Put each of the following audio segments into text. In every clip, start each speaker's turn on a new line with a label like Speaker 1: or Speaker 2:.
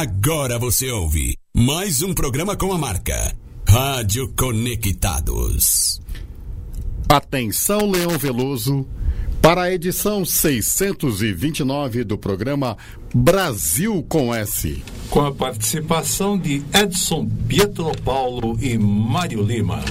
Speaker 1: Agora você ouve mais um programa com a marca Rádio Conectados.
Speaker 2: Atenção, Leão Veloso, para a edição 629 do programa Brasil com S.
Speaker 3: Com a participação de Edson Pietro Paulo e Mário Lima.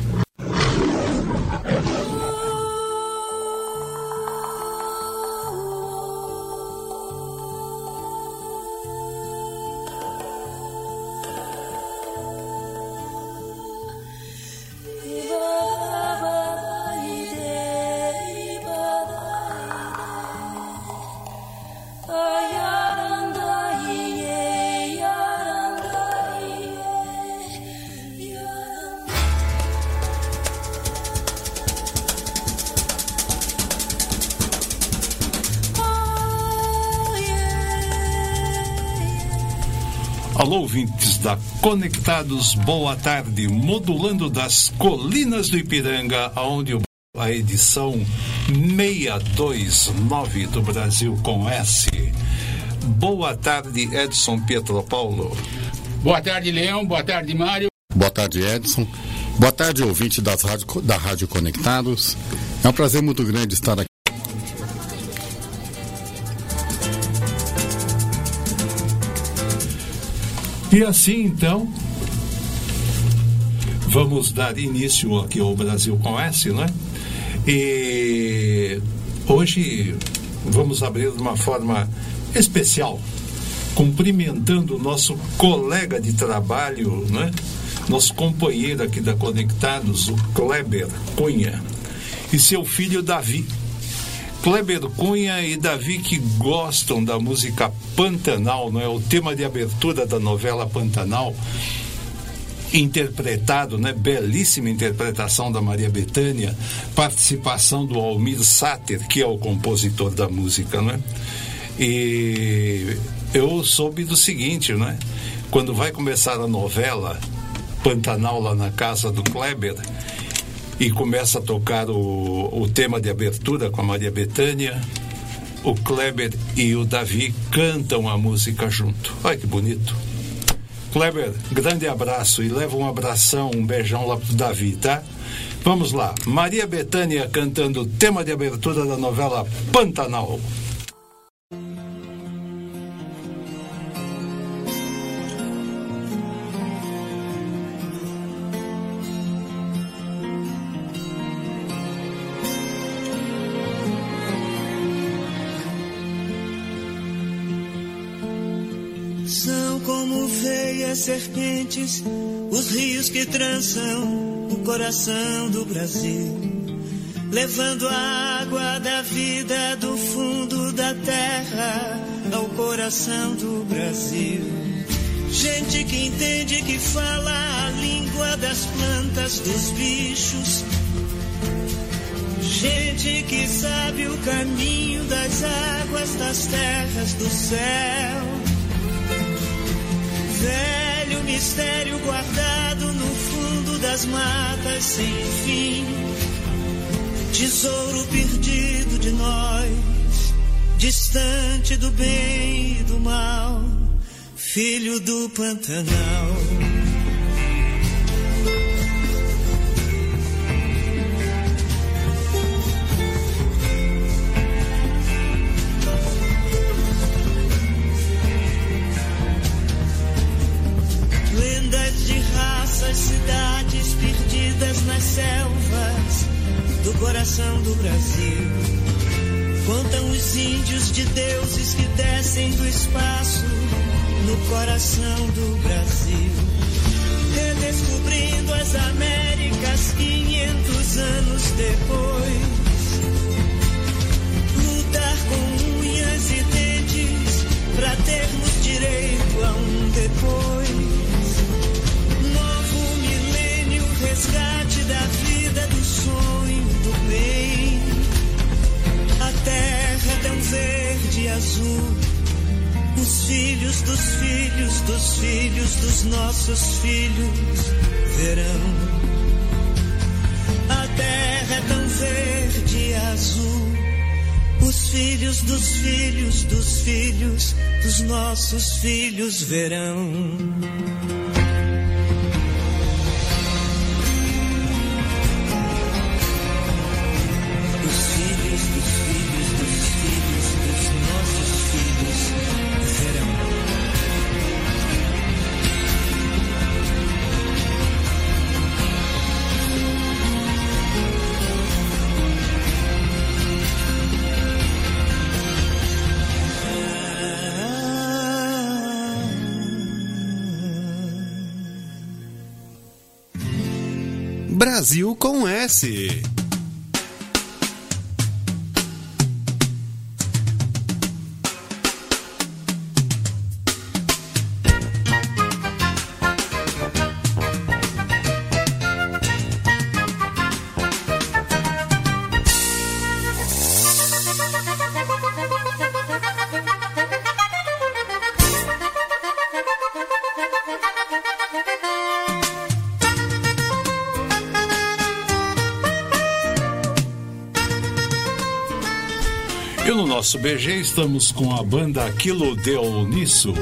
Speaker 3: Conectados, boa tarde. Modulando das colinas do Ipiranga, onde a edição 629 do Brasil com S. Boa tarde, Edson Pietro Paulo.
Speaker 4: Boa tarde, Leão. Boa tarde, Mário.
Speaker 2: Boa tarde, Edson. Boa tarde, ouvinte das rádio, da Rádio Conectados. É um prazer muito grande estar aqui.
Speaker 3: E assim então, vamos dar início aqui ao Brasil com S, né? E hoje vamos abrir de uma forma especial, cumprimentando o nosso colega de trabalho, né? Nosso companheiro aqui da Conectados, o Kleber Cunha, e seu filho Davi. Kleber Cunha e Davi que gostam da música Pantanal, não é? O tema de abertura da novela Pantanal, interpretado, né? Belíssima interpretação da Maria Bethânia, participação do Almir Sater, que é o compositor da música, né? E eu soube do seguinte, né? Quando vai começar a novela Pantanal lá na casa do Kleber, e começa a tocar o, o tema de abertura com a Maria Bethânia. O Kleber e o Davi cantam a música junto. Olha que bonito. Kleber, grande abraço e leva um abração, um beijão lá pro Davi, tá? Vamos lá. Maria Bethânia cantando o tema de abertura da novela Pantanal.
Speaker 5: Serpentes os rios que trançam o coração do Brasil, levando a água da vida do fundo da terra ao coração do Brasil. Gente que entende que fala a língua das plantas, dos bichos. Gente que sabe o caminho das águas, das terras, do céu mistério guardado no fundo das matas sem fim. Tesouro perdido de nós, distante do bem e do mal, filho do Pantanal. Coração do Brasil. Contam os índios de deuses que descem do espaço no coração do Brasil. Redescobrindo as Américas 500 anos depois. Lutar com unhas e dentes para termos direito a um depois resgate da vida, azul. Os filhos dos filhos dos filhos dos nossos filhos verão. A terra é tão verde e azul. Os os filhos dos filhos dos filhos dos nossos filhos verão.
Speaker 6: Brasil com S.
Speaker 3: nosso BG estamos com a banda Aquilo Deu Nisso,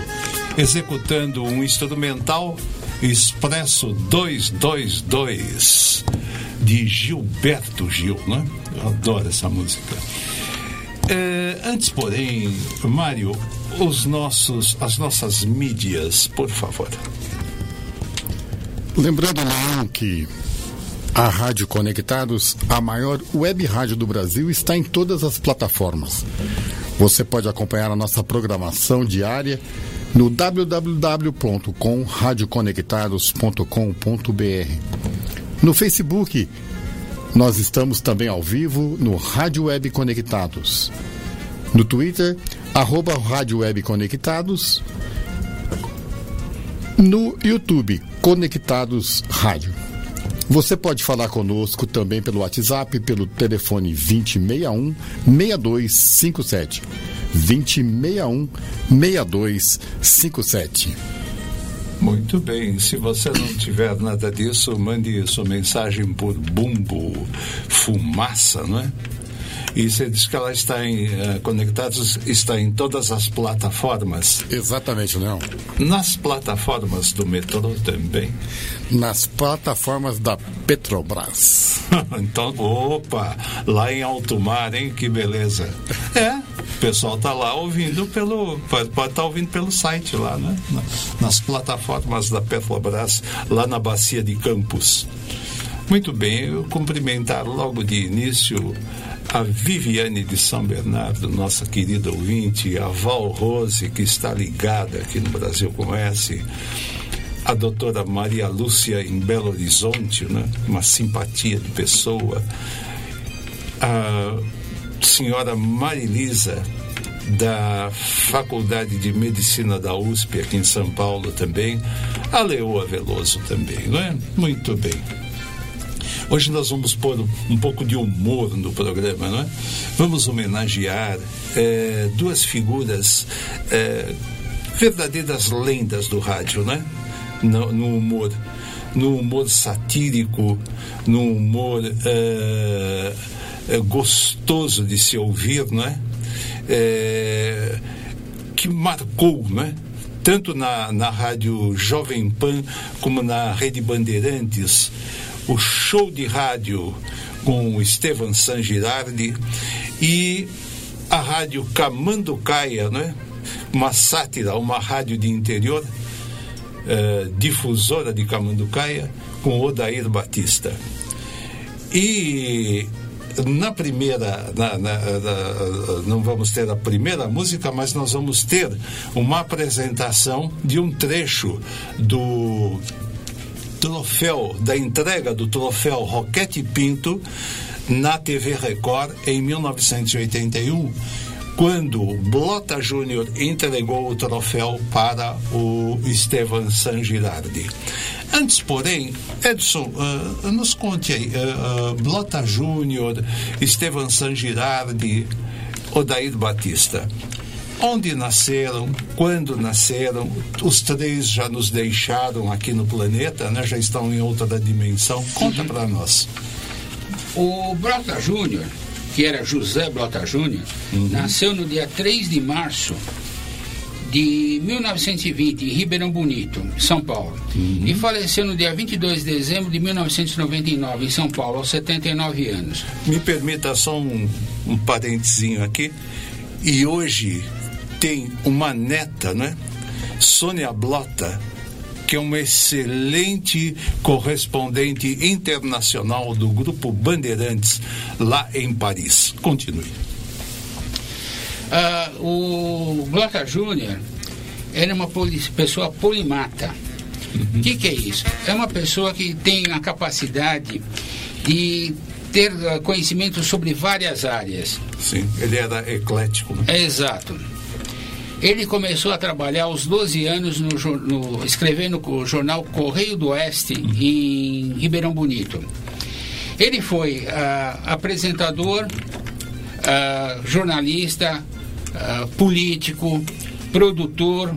Speaker 3: executando um instrumental Expresso 222 de Gilberto Gil, né? Eu adoro essa música. É, antes, porém, Mário, os nossos, as nossas mídias, por favor.
Speaker 2: Lembrando, não, que a Rádio Conectados, a maior web rádio do Brasil, está em todas as plataformas. Você pode acompanhar a nossa programação diária no www.radioconectados.com.br. No Facebook, nós estamos também ao vivo no Rádio Web Conectados. No Twitter, arroba Rádio Web Conectados. No YouTube, Conectados Rádio. Você pode falar conosco também pelo WhatsApp, pelo telefone 2061 6257. 2061 6257.
Speaker 3: Muito bem, se você não tiver nada disso, mande sua mensagem por bumbo, fumaça, não é? E você diz que ela está em uh, conectados, está em todas as plataformas.
Speaker 2: Exatamente, não.
Speaker 3: Nas plataformas do metrô também.
Speaker 2: Nas plataformas da Petrobras.
Speaker 3: então, opa, lá em alto mar, hein? Que beleza. É, o pessoal tá lá ouvindo pelo. Pode estar tá ouvindo pelo site lá, né? Nas plataformas da Petrobras, lá na Bacia de Campos. Muito bem, eu cumprimentar logo de início a Viviane de São Bernardo, nossa querida ouvinte, a Val Rose, que está ligada aqui no Brasil Conhece, a doutora Maria Lúcia em Belo Horizonte, né? uma simpatia de pessoa, a senhora Marilisa, da Faculdade de Medicina da USP, aqui em São Paulo também, a Leoa Veloso também, não é? Muito bem. Hoje nós vamos pôr um pouco de humor no programa, não é? Vamos homenagear é, duas figuras, é, verdadeiras lendas do rádio, né? No, no, humor, no humor satírico, no humor é, é gostoso de se ouvir, não é? é que marcou, não é? tanto na, na rádio Jovem Pan como na Rede Bandeirantes, o show de rádio com Estevan San Girardi e a rádio Camanducaia, né? uma sátira, uma rádio de interior, eh, difusora de Camanducaia, com Odair Batista. E na primeira, na, na, na, não vamos ter a primeira música, mas nós vamos ter uma apresentação de um trecho do troféu, da entrega do troféu Roquete Pinto na TV Record em 1981, quando Blota Júnior entregou o troféu para o Estevan San Girardi. Antes, porém, Edson, uh, nos conte aí, uh, uh, Blota Júnior, Estevan San Girardi, Odair Batista onde nasceram, quando nasceram, os três já nos deixaram aqui no planeta, né? já estão em outra dimensão. Conta uhum. para nós.
Speaker 4: O Brota Júnior que era José Blota Júnior, nasceu no dia 3 de março de 1920, em Ribeirão Bonito, São Paulo. E faleceu no dia 22 de dezembro de 1999, em São Paulo, aos 79 anos.
Speaker 3: Me permita só um, um parentezinho aqui. E hoje tem uma neta, né? Sônia Blota, que é uma excelente correspondente internacional do Grupo Bandeirantes lá em Paris. Continue.
Speaker 4: Ah, o Blota Júnior era uma pessoa polimata. O que, que é isso? É uma pessoa que tem a capacidade de ter ah, conhecimento sobre várias áreas.
Speaker 3: Sim, ele era eclético. Né?
Speaker 4: É exato. Ele começou a trabalhar aos 12 anos no, no, escrevendo o jornal Correio do Oeste em Ribeirão Bonito. Ele foi ah, apresentador, ah, jornalista, ah, político, produtor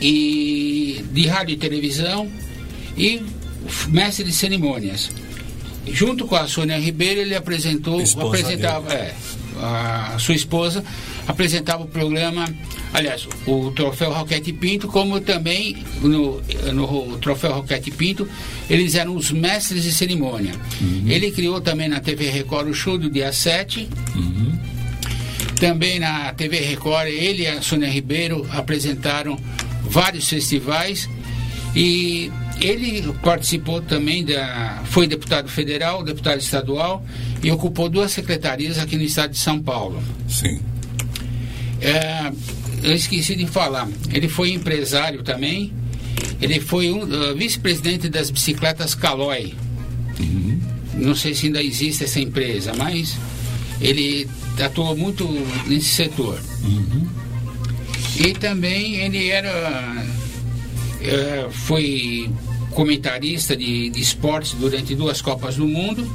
Speaker 4: e de rádio e televisão e mestre de cerimônias. Junto com a Sônia Ribeiro, ele apresentou,
Speaker 3: Esposa
Speaker 4: apresentava, é, a sua esposa apresentava o programa, aliás, o Troféu Roquete Pinto, como também no, no Troféu Roquete Pinto, eles eram os mestres de cerimônia. Ele criou também na TV Record o show do dia 7. Também na TV Record, ele e a Sônia Ribeiro apresentaram vários festivais e ele participou também da. foi deputado federal, deputado estadual e ocupou duas secretarias aqui no estado de São Paulo.
Speaker 3: Sim.
Speaker 4: É, eu esqueci de falar, ele foi empresário também, ele foi um, uh, vice-presidente das bicicletas Caloi. Não sei se ainda existe essa empresa, mas ele atuou muito nesse setor. E também ele era eh, foi comentarista de, de esportes durante duas Copas do Mundo.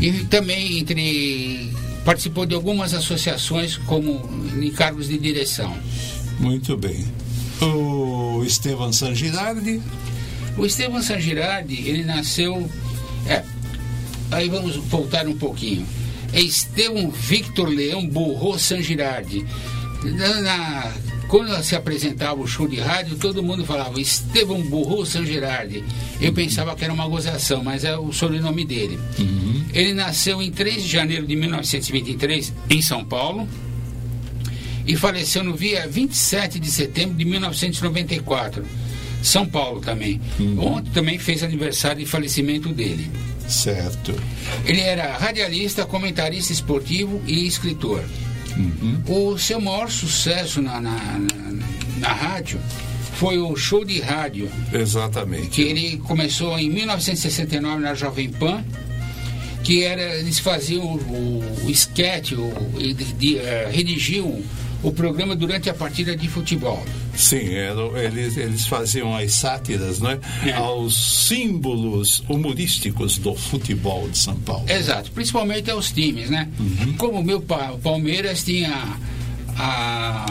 Speaker 4: E também entre participou de algumas associações como em cargos de direção.
Speaker 3: Muito bem. O Estevam San Girardi,
Speaker 4: O Estevam San Girardi, ele nasceu. É, aí vamos voltar um pouquinho. É Estevam Victor Leão Burro San Girardi. Na, na- quando se apresentava o show de rádio, todo mundo falava Estevam Burro San Girardi. Eu pensava que era uma gozação, mas é o sobrenome dele. Ele nasceu em 3 de janeiro de 1923, em São Paulo e faleceu no dia 27 de setembro de 1994. São Paulo também. Ontem também fez aniversário de falecimento dele.
Speaker 3: certo.
Speaker 4: Ele era radialista, comentarista esportivo e escritor. O seu maior sucesso na, na, na- na rádio foi o show de rádio,
Speaker 3: Exatamente.
Speaker 4: que ele começou em 1969 na Jovem Pan, que era, eles faziam o, o, o esquete, o, de- de, eh, redigiam o programa durante a partida de futebol.
Speaker 3: Sim, eram, eles, eles faziam as sátiras né,
Speaker 4: É.
Speaker 3: aos símbolos humorísticos do futebol de São Paulo.
Speaker 4: Exato, principalmente aos times, né? Como o meu Palmeiras tinha a,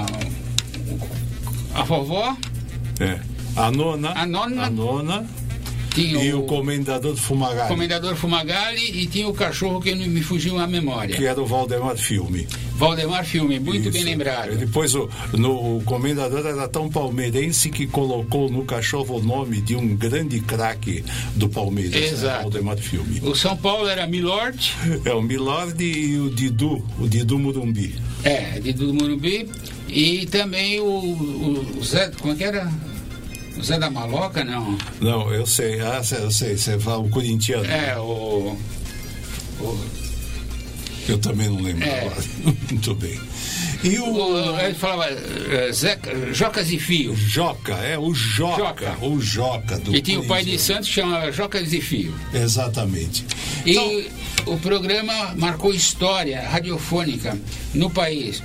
Speaker 4: a vovó,
Speaker 3: É. A nona,
Speaker 4: A nona.
Speaker 3: a nona
Speaker 4: tinha
Speaker 3: e
Speaker 4: o,
Speaker 3: o comendador Fumagalli,
Speaker 4: comendador Fumagalli e tinha o cachorro que me fugiu a memória.
Speaker 3: que era o Valdemar Filme.
Speaker 4: Valdemar Filme, muito bem
Speaker 3: Isso.
Speaker 4: lembrado.
Speaker 3: E Depois o, no, o comendador era tão palmeirense que colocou no cachorro o nome de um grande craque do Palmeiras, né,
Speaker 4: Exato.
Speaker 3: Valdemar Filme.
Speaker 4: O São Paulo era Milord,
Speaker 3: É o Milord e o Didu, o Didu Murumbi.
Speaker 4: é, de do Morumbi, e também o, o Zé, como é que era? Zé da Maloca, não.
Speaker 3: Não, eu sei, ah, eu sei, você fala o corintiano.
Speaker 4: É, o. o
Speaker 3: Eu também não lembro
Speaker 4: É.
Speaker 3: agora. Muito bem. E o,
Speaker 4: o- ele falava eh, Zé, Jocas e Fio.
Speaker 3: Joca, é o Joca,
Speaker 4: Joca.
Speaker 3: o Joca do
Speaker 4: E tinha o pai de. Santos que chamava Jocas e Fio.
Speaker 3: Exatamente.
Speaker 4: E
Speaker 3: Então,
Speaker 4: o programa marcou história radiofônica no país,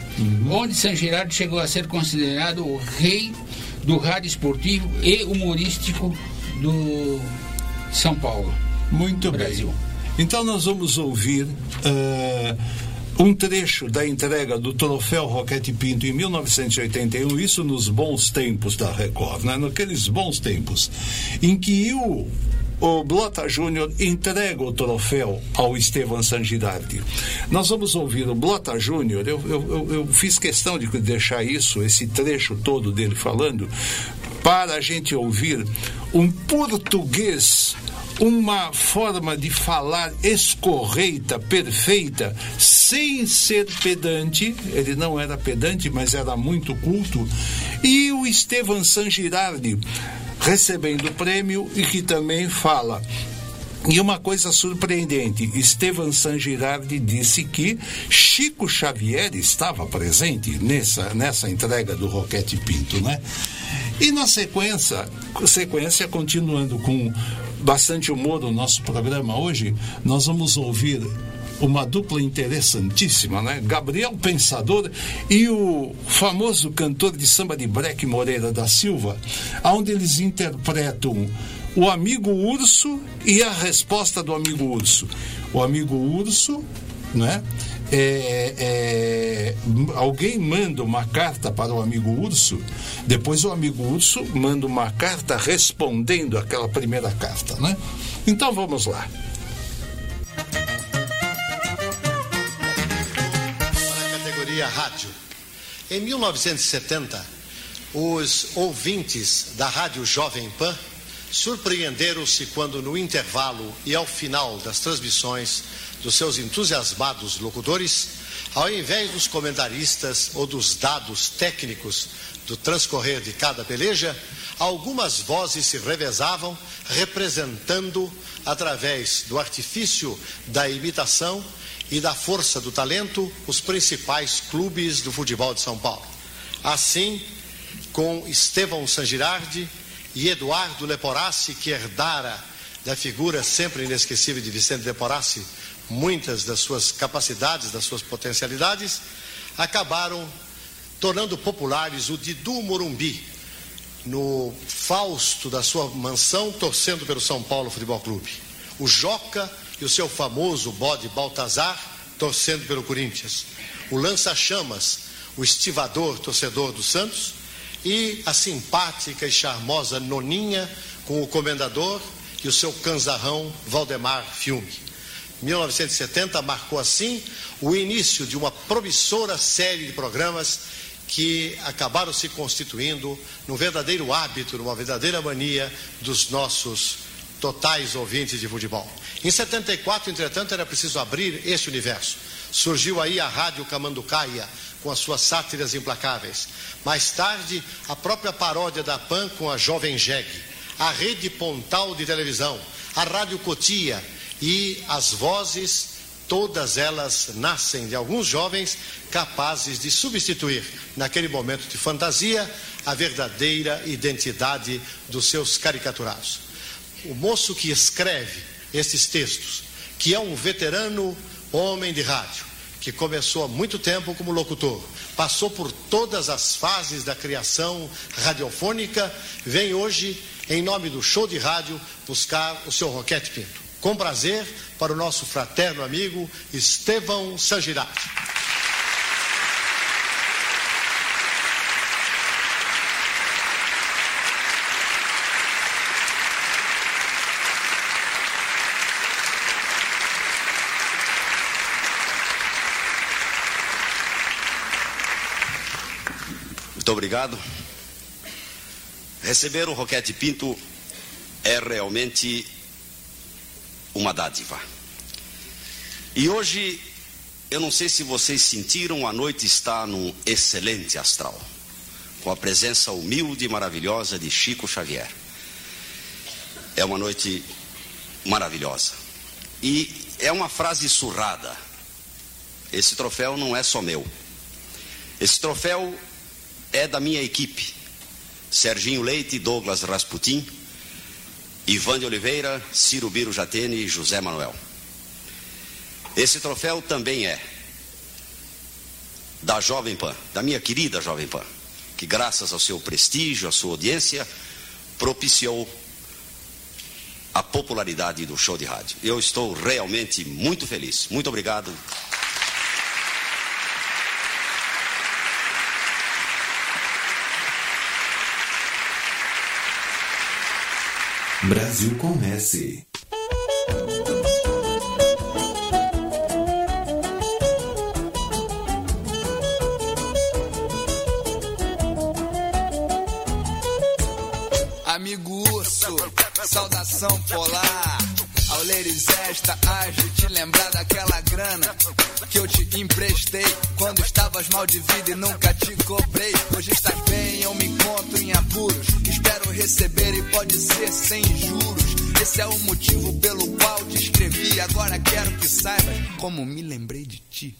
Speaker 4: onde San Gerardo chegou a ser considerado o rei do rádio esportivo e humorístico do São Paulo.
Speaker 3: muito
Speaker 4: Brasil.
Speaker 3: bem. Então nós vamos ouvir eh, um trecho da entrega do troféu Roquete Pinto em 1981, isso nos bons tempos da Record, né? naqueles bons tempos, em que o o Blota Júnior entrega o troféu ao Estevam Sangirardi. Nós vamos ouvir o Blota Júnior, eu, eu, eu, fiz questão de deixar isso, esse trecho todo dele falando, para a gente ouvir um português uma forma de falar escorreita, perfeita, sem ser pedante. Ele não era pedante, mas era muito culto. E o Estevam Sangirardi recebendo o prêmio e que também fala e uma coisa surpreendente, Estevam Sangirardi disse que Chico Xavier estava presente nessa, nessa entrega do Roquete Pinto, né? E na sequência, sequência, continuando com bastante humor no nosso programa hoje, nós vamos ouvir uma dupla interessantíssima, né? Gabriel Pensador e o famoso cantor de samba de breque Moreira da Silva, onde eles interpretam o amigo urso e a resposta do amigo urso. O amigo urso, né? É, é, alguém manda uma carta para o amigo urso, depois o amigo urso manda uma carta respondendo aquela primeira carta, né? Então vamos lá.
Speaker 7: categoria rádio. Em 1970, os ouvintes da Rádio Jovem Pan surpreenderam-se quando, no intervalo e ao final das transmissões dos seus entusiasmados locutores, ao invés dos comentaristas ou dos dados técnicos do transcorrer de cada peleja, algumas vozes se revezavam, representando, através do artifício da imitação e da força do talento, os principais clubes do futebol de São Paulo. Assim, com Estevão Sangirardi e Eduardo Leporassi, que herdara da figura sempre inesquecível de Vicente Leporassi muitas das suas capacidades, das suas potencialidades, acabaram tornando populares o Didu Morumbi, no Fausto da sua mansão, torcendo pelo São Paulo Futebol Clube. O Joca e o seu famoso bode Baltazar, torcendo pelo Corinthians. O lança-chamas, o estivador, torcedor do Santos. E a simpática e charmosa Noninha, com o comendador e o seu canzarrão Valdemar Filme. 1970 marcou assim o início de uma promissora série de programas que acabaram se constituindo num verdadeiro hábito, numa verdadeira mania dos nossos totais ouvintes de futebol. Em 74, entretanto, era preciso abrir esse universo. Surgiu aí a Rádio Camanducaia, com as suas sátiras implacáveis. Mais tarde, a própria paródia da PAN com a Jovem Jeg, a Rede Pontal de Televisão, a Rádio Cotia, e as vozes, todas elas nascem de alguns jovens capazes de substituir, naquele momento de fantasia, a verdadeira identidade dos seus caricaturados. O moço que escreve esses textos, que é um veterano homem de rádio, que começou há muito tempo como locutor, passou por todas as fases da criação radiofônica, vem hoje, em nome do show de rádio, buscar o seu Roquete Pinto. Com prazer, para o nosso fraterno amigo Estevão Sangirati.
Speaker 8: Muito obrigado. Receber o Roquete Pinto é realmente uma dádiva. E hoje, eu não sei se vocês sentiram, a noite está num excelente astral, com a presença humilde e maravilhosa de Chico Xavier. É uma noite maravilhosa. E é uma frase surrada. Esse troféu não é só meu. Esse troféu é da minha equipe. Serginho Leite, Douglas Rasputin, Ivan de Oliveira, Ciro Biro Jatene e José Manuel. Esse troféu também é da Jovem Pan, da minha querida Jovem Pan, que graças ao seu prestígio, à sua audiência, propiciou a popularidade do show de rádio. Eu estou realmente muito feliz. Muito obrigado.
Speaker 6: Brasil com S.
Speaker 9: Amigo urso, saudação polar. Ao leres esta, de te lembrar daquela grana que eu te emprestei quando estavas mal de vida e nunca te sem juros. Esse é o motivo pelo qual te escrevi. Agora quero que saibas como me lembrei de ti.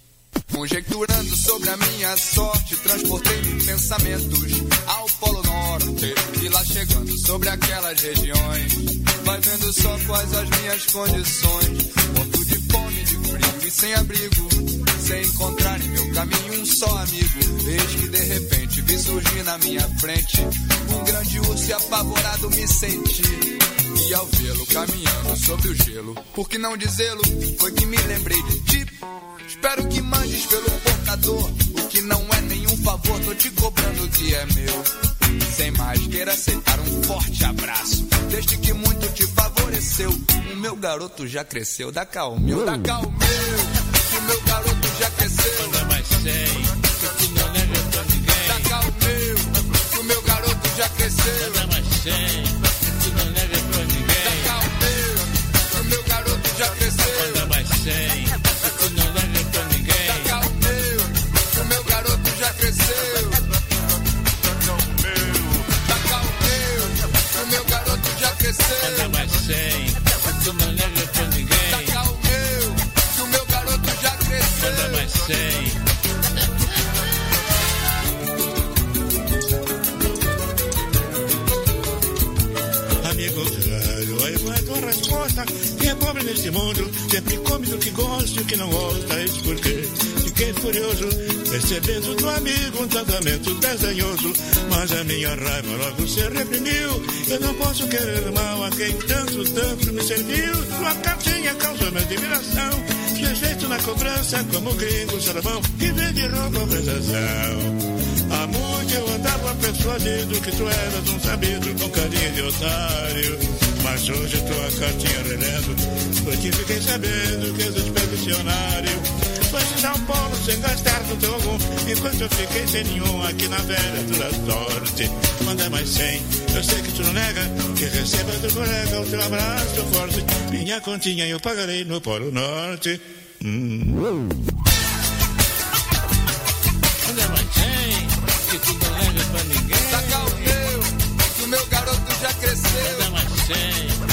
Speaker 9: Conjecturando sobre a minha sorte, transportei pensamentos ao Polo Norte. E lá chegando sobre aquelas regiões, vai vendo só quais as minhas condições. Frio e sem abrigo, sem encontrar em meu caminho um só amigo. Eis que de repente vi surgir na minha frente um grande urso e apavorado me senti. E ao vê-lo caminhando sobre o gelo, por que não dizê-lo? Foi que me lembrei de ti. Espero que mandes pelo portador o que não é nenhum favor, tô te cobrando o que é meu. Sem mais, queira aceitar um forte abraço. Desde que muito te favoreceu, o meu garoto já cresceu. Da meu, da cá
Speaker 10: percebendo do amigo um tratamento desdenhoso. Mas a minha raiva logo se reprimiu. Eu não posso querer mal a quem tanto, tanto me serviu. Tua cartinha causou minha admiração. Tinha feito na cobrança como gringo salomão que vende roupa prestação. Há muito eu andava persuadido que tu eras um sabido, um carinho de otário. Mas hoje tua cartinha relendo, foi que fiquei sabendo que és expedicionário. Foi de São Paulo sem gastar do teu algum, enquanto eu fiquei sem nenhum aqui na velha dura sorte. Manda mais cem, eu sei que tu não nega, que receba do colega o teu abraço forte. Minha continha eu pagarei no Polo Norte. Hum.
Speaker 9: Manda mais cem, que tu não nega pra ninguém. Da cá o meu, que o meu garoto já cresceu. Manda mais cem,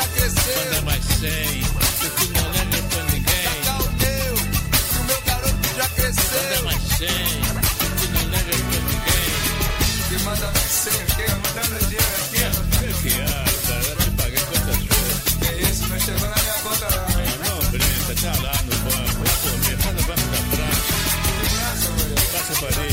Speaker 9: já cresceu. Manda mais cem, que tu não nega pra ninguém. Da cá o meu, que o meu garoto já cresceu. Manda mais cem, que tu não nega pra ninguém. Que manda mais cem, que mandando dinheiro aqui.
Speaker 10: Que criança, eu te paguei quantas vezes?
Speaker 9: Que isso, não chegou na minha conta não.
Speaker 10: Não brinca, tá lá no banco, lá comer, tá no banco da praça. Passa para aí.
Speaker 9: Assim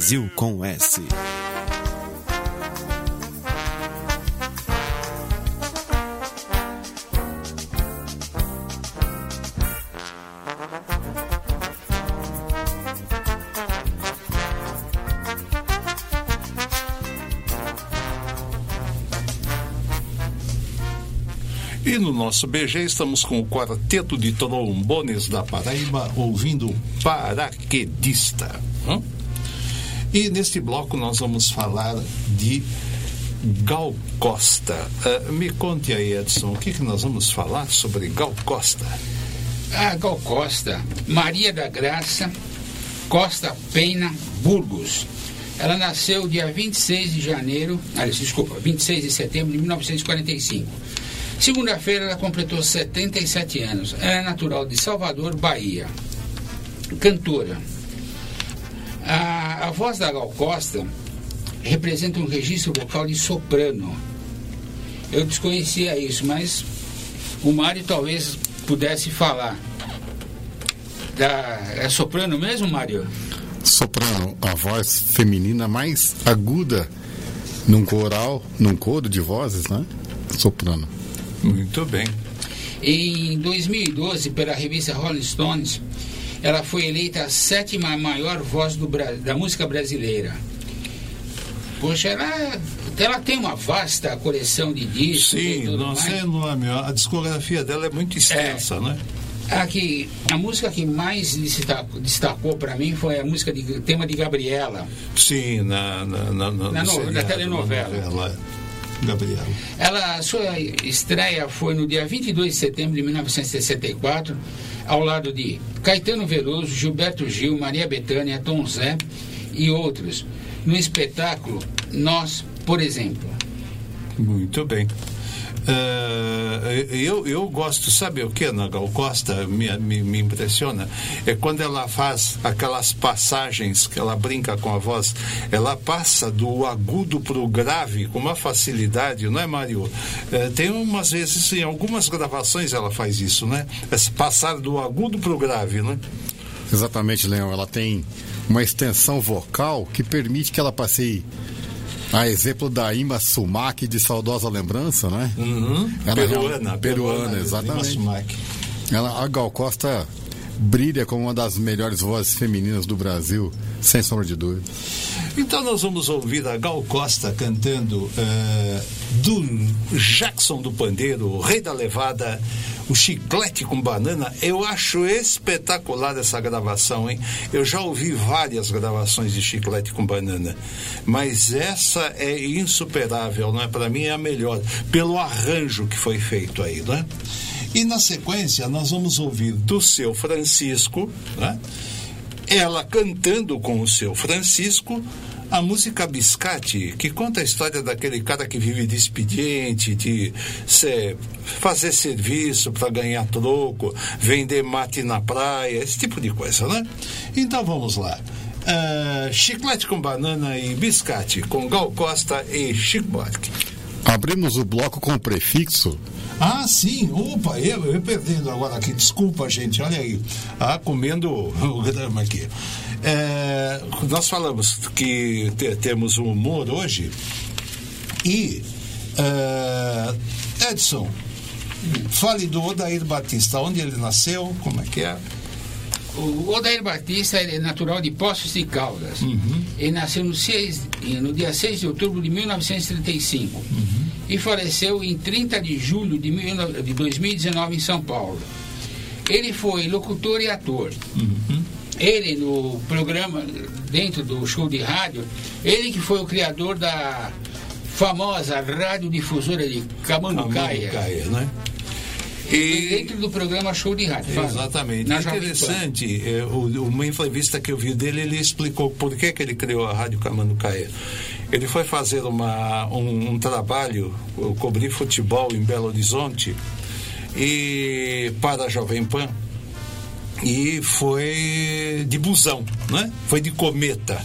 Speaker 6: Brasil com S.
Speaker 3: E no nosso BG estamos com o quarteto de trombones da Paraíba ouvindo Paraquedista. E neste bloco nós vamos falar de Gal Costa. Uh, me conte aí, Edson, o que, que nós vamos falar sobre Gal Costa?
Speaker 4: A Gal Costa, Maria da Graça Costa Pena Burgos. Ela nasceu dia 26 de janeiro, aliás, desculpa, 26 de setembro de 1945. Segunda-feira ela completou 77 anos. Ela é natural de Salvador, Bahia. Cantora. Voz da Gal Costa representa um registro vocal de soprano. Eu desconhecia isso, mas o Mário talvez pudesse falar. Da, é soprano mesmo, Mário?
Speaker 2: Soprano, a voz feminina mais aguda num coral, num coro de vozes, né? Soprano.
Speaker 3: Muito bem.
Speaker 4: Em 2012, pela revista Rolling Stones, ela foi eleita a sétima maior voz do, da música brasileira. Poxa, ela, ela tem uma vasta coleção de discos.
Speaker 3: Sim, não sei, não é meu, a discografia dela é muito extensa, é, né?
Speaker 4: Aqui, a música que mais destacou, destacou para mim foi a música de tema de Gabriela.
Speaker 3: Sim, na, na, na, na,
Speaker 4: na, no, na telenovela.
Speaker 3: Novela, Gabriela.
Speaker 4: Ela, a sua estreia foi no dia 22 de setembro de 1964, ao lado de Caetano Veloso, Gilberto Gil, Maria Bethânia, Tom Zé e outros, no espetáculo Nós, por exemplo.
Speaker 3: Muito bem. Uh, eu, eu gosto, sabe o que na Gal Costa me, me, me, impressiona? É quando ela faz aquelas passagens que ela brinca com a voz, ela passa do agudo para o grave com uma facilidade, não é, Mário? Uh, tem umas vezes, em algumas gravações ela faz isso, né? Esse passar do agudo para o grave, né?
Speaker 2: Exatamente, Leão. Ela tem uma extensão vocal que permite que ela passeie a exemplo da Ima Sumac de saudosa lembrança, né?
Speaker 3: Uhum. Ela peruana,
Speaker 2: é, peruana, exatamente. Ela, a Gal Costa brilha como uma das melhores vozes femininas do Brasil, sem sombra de dúvida.
Speaker 3: Então nós vamos ouvir a Gal Costa cantando uh, do Jackson do Pandeiro, o Rei da Levada, o Chiclete com Banana. Eu acho espetacular essa gravação, hein? Eu já ouvi várias gravações de Chiclete com Banana, mas essa é insuperável, não é? Para mim é a melhor, pelo arranjo que foi feito aí, não é? E na sequência nós vamos ouvir do seu Francisco, né? ela cantando com o seu Francisco a música Biscate, que conta a história daquele cara que vive de expediente, de ser, fazer serviço para ganhar troco, vender mate na praia, esse tipo de coisa, né? Então vamos lá. Uh, chiclete com banana e biscate, com Gal Costa e Chico Buarque.
Speaker 2: Abrimos o bloco com o prefixo
Speaker 3: ah, sim. Opa, eu, eu perdendo agora aqui. Desculpa, gente. Olha aí. Ah, comendo o grama aqui. É, nós falamos que te, temos um humor hoje. E, é, Edson, fale do Odair Batista. Onde ele nasceu? Como é que é?
Speaker 4: O Odair Batista é natural de Poços de Caldas. Uhum. Ele nasceu no, 6, no dia 6 de outubro de 1935 uhum. e faleceu em 30 de julho de, de 2019 em São Paulo. Ele foi locutor e ator. Uhum. Ele, no programa, dentro do show de rádio, ele que foi o criador da famosa radiodifusora de Camanducaia.
Speaker 3: Camanducaia, né?
Speaker 4: E dentro do programa Show de Rádio.
Speaker 3: Fala. Exatamente. É interessante, é, uma entrevista que eu vi dele, ele explicou por que, que ele criou a Rádio Camanducaia. Ele foi fazer uma, um, um trabalho, cobrir futebol em Belo Horizonte, e para a Jovem Pan, e foi de busão, né? Foi de cometa.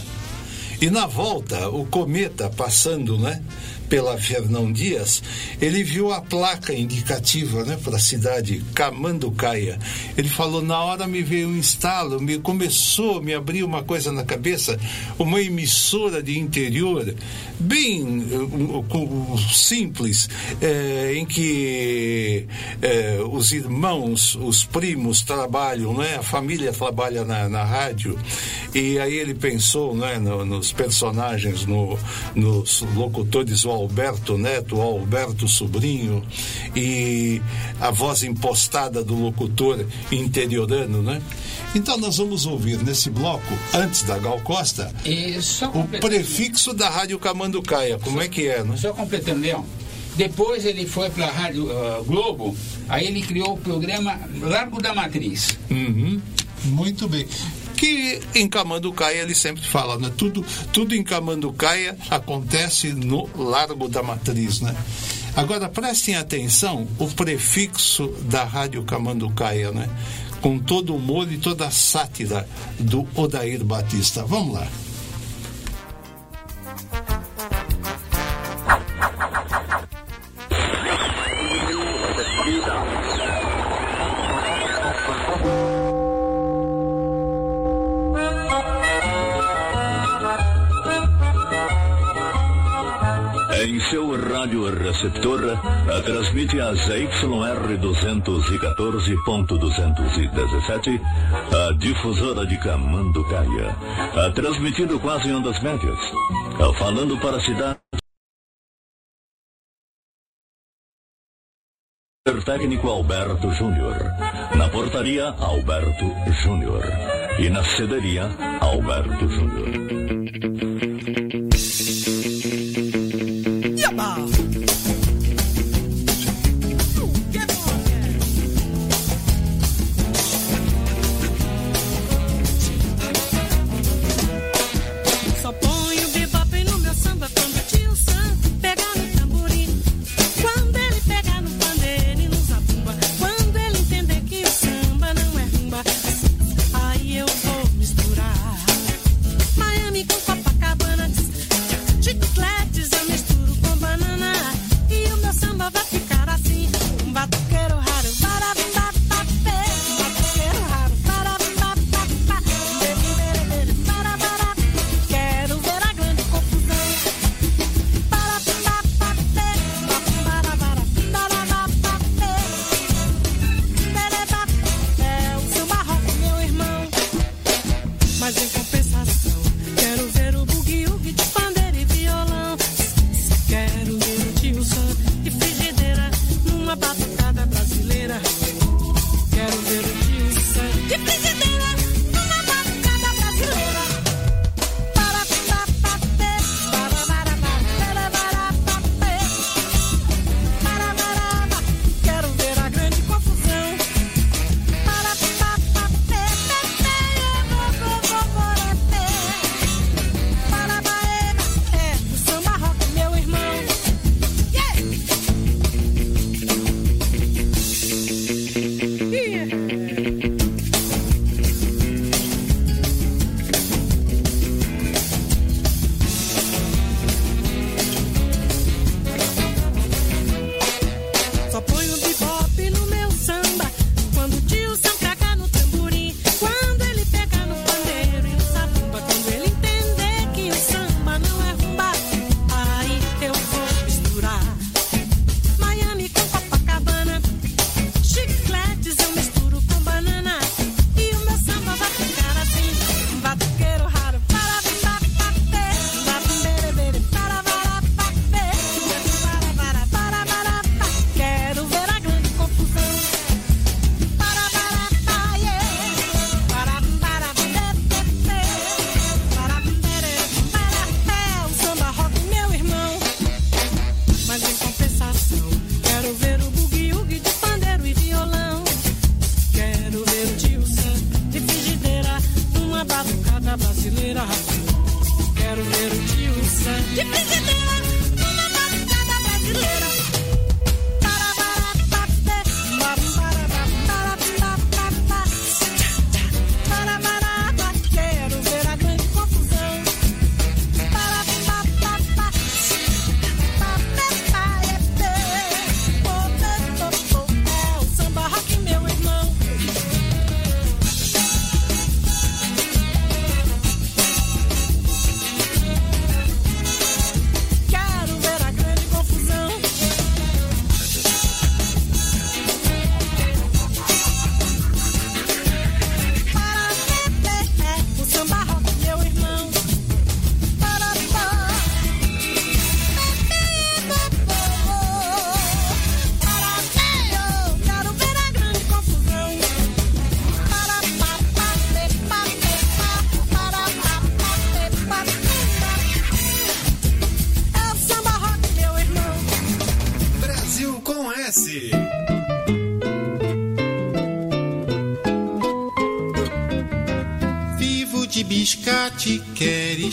Speaker 3: E na volta, o cometa passando, né? Pela Fernão Dias, ele viu a placa indicativa né, para a cidade Camanducaia. Ele falou, na hora me veio um instalo, me começou, me abriu uma coisa na cabeça, uma emissora de interior, bem uh, simples, é, em que é, os irmãos, os primos trabalham, né, a família trabalha na, na rádio, e aí ele pensou né, no, nos personagens, no, nos locutores, Alberto Neto, o Alberto Sobrinho e a voz impostada do locutor interiorano, né? Então nós vamos ouvir nesse bloco, antes da Gal Costa,
Speaker 4: só
Speaker 3: o prefixo da Rádio Camanducaia. Como é que é, né?
Speaker 4: Só completando, Leão. Depois ele foi para a Rádio ah, Globo, aí ele criou o programa Largo da Matriz.
Speaker 3: Uhum. Muito bem. Que em Camanducaia ele sempre fala, né? Tudo, tudo em Camanducaia acontece no Largo da Matriz, né? Agora prestem atenção o prefixo da Rádio Camanducaia, né? Com todo o humor e toda a sátira do Odair Batista. Vamos lá.
Speaker 11: Em seu rádio receptor, transmite a ZYR 214.217, a difusora de Camanducaia, transmitindo quase em ondas médias, falando para a cidade. Técnico Alberto Júnior. Na portaria, Alberto Júnior. E na cederia, Alberto Júnior.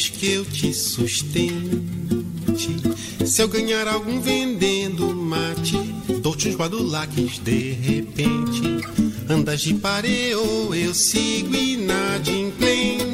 Speaker 12: que eu
Speaker 13: te sustente. Se eu ganhar algum vendendo mate, dou-te uns badulaques de repente. Andas de pareo, eu sigo inadimplente.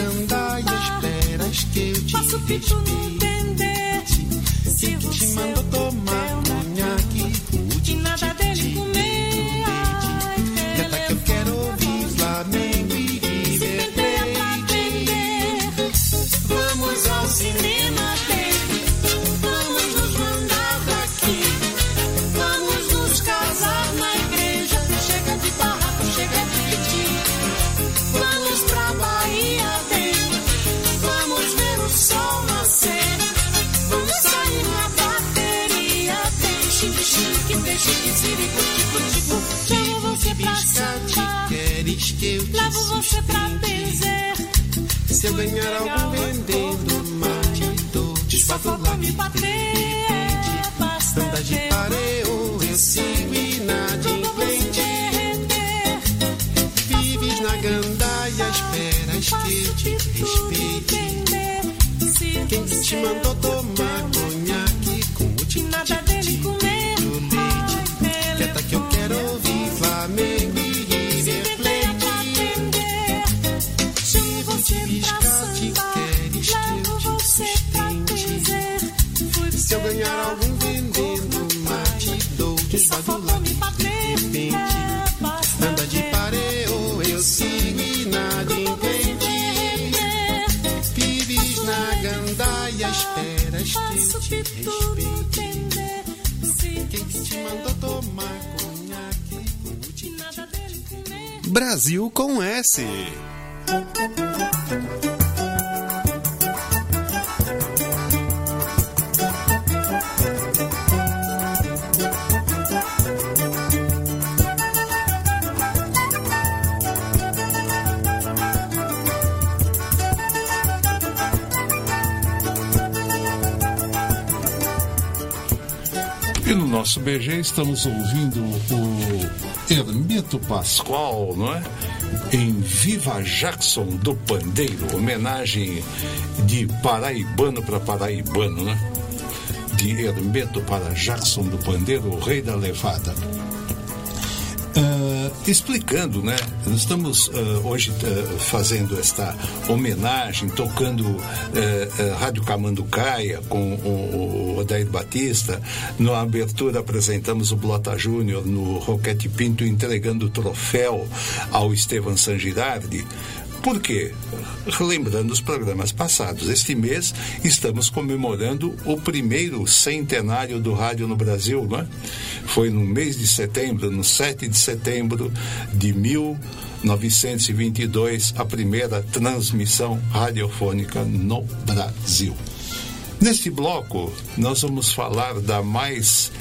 Speaker 11: Andar e
Speaker 13: esperas que eu te
Speaker 11: Posso não entender. se,
Speaker 13: se
Speaker 11: você
Speaker 13: te mandou todo. com
Speaker 6: S.
Speaker 3: E no nosso BG estamos ouvindo o Hermeto Pascoal, não é? em Viva Jackson do Pandeiro, homenagem de paraibano para paraibano, né? De Hermeto para Jackson do Pandeiro, o rei da levada explicando, né? Nós estamos uh, hoje uh, fazendo esta homenagem, tocando uh, Rádio Camanducaia com o, o Odair Batista. Na abertura apresentamos o Blota Júnior no Roquete Pinto entregando o troféu ao Estevam Sangirardi porque, relembrando os programas passados, este mês estamos comemorando o primeiro centenário do rádio no Brasil, não é? Foi no mês de setembro, no 7 de setembro de 1922, a primeira transmissão radiofônica no Brasil. Neste bloco, nós vamos falar da mais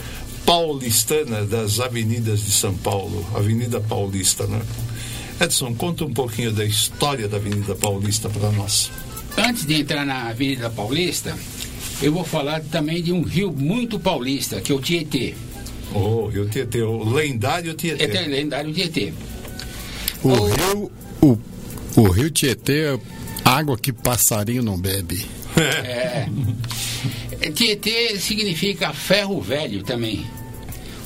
Speaker 3: paulistana das avenidas de São Paulo, Avenida Paulista, né? Edson, conta um pouquinho da história da Avenida Paulista para nós.
Speaker 4: Antes de entrar na Avenida Paulista, eu vou falar também de um rio muito paulista, que é o Tietê.
Speaker 3: Oh, e o Tietê, o lendário Tietê.
Speaker 4: É o lendário Tietê.
Speaker 2: O rio, o, o rio Tietê é água que passarinho não bebe.
Speaker 4: É. Tietê significa ferro velho também.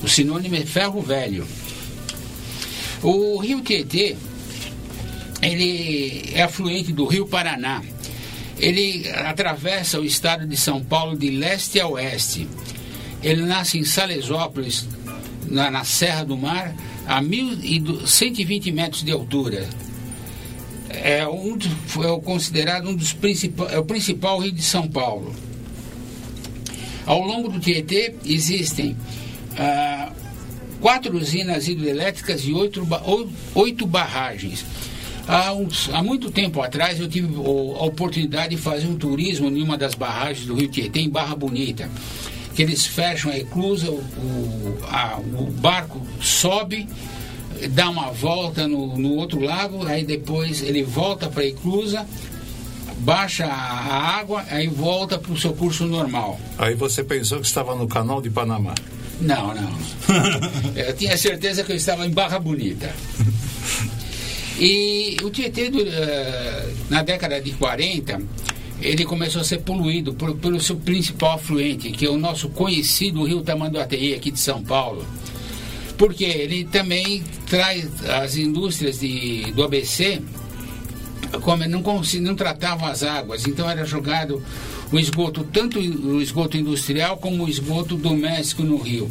Speaker 4: O sinônimo é ferro velho. O rio Tietê, ele é afluente do rio Paraná. Ele atravessa o estado de São Paulo de leste a oeste. Ele nasce em Salesópolis, na, na Serra do Mar, a 1.120 metros de altura. É, um, é considerado um dos principais, é o principal rio de São Paulo. Ao longo do Tietê existem ah, quatro usinas hidrelétricas e oito, oito barragens. Há, uns- há muito tempo atrás eu tive a oportunidade de fazer um turismo em uma das barragens do Rio Tietê, em Barra Bonita. Que eles fecham a eclusa, o, a- o barco sobe, dá uma volta no, no outro lago, aí depois ele volta para a eclusa, baixa a água, aí volta para o seu curso normal.
Speaker 3: Aí você pensou que estava no canal de Panamá.
Speaker 4: Não, não. Eu tinha certeza que eu estava em Barra Bonita. E o Tietê, eh, na década de 40, ele começou a ser poluído por- pelo seu principal afluente, que é o nosso conhecido Rio Tamanduateí, aqui de São Paulo. Porque ele também traz as indústrias de, do ABC, como não, não tratavam as águas, então era jogado o esgoto, tanto o esgoto industrial como o esgoto doméstico no rio.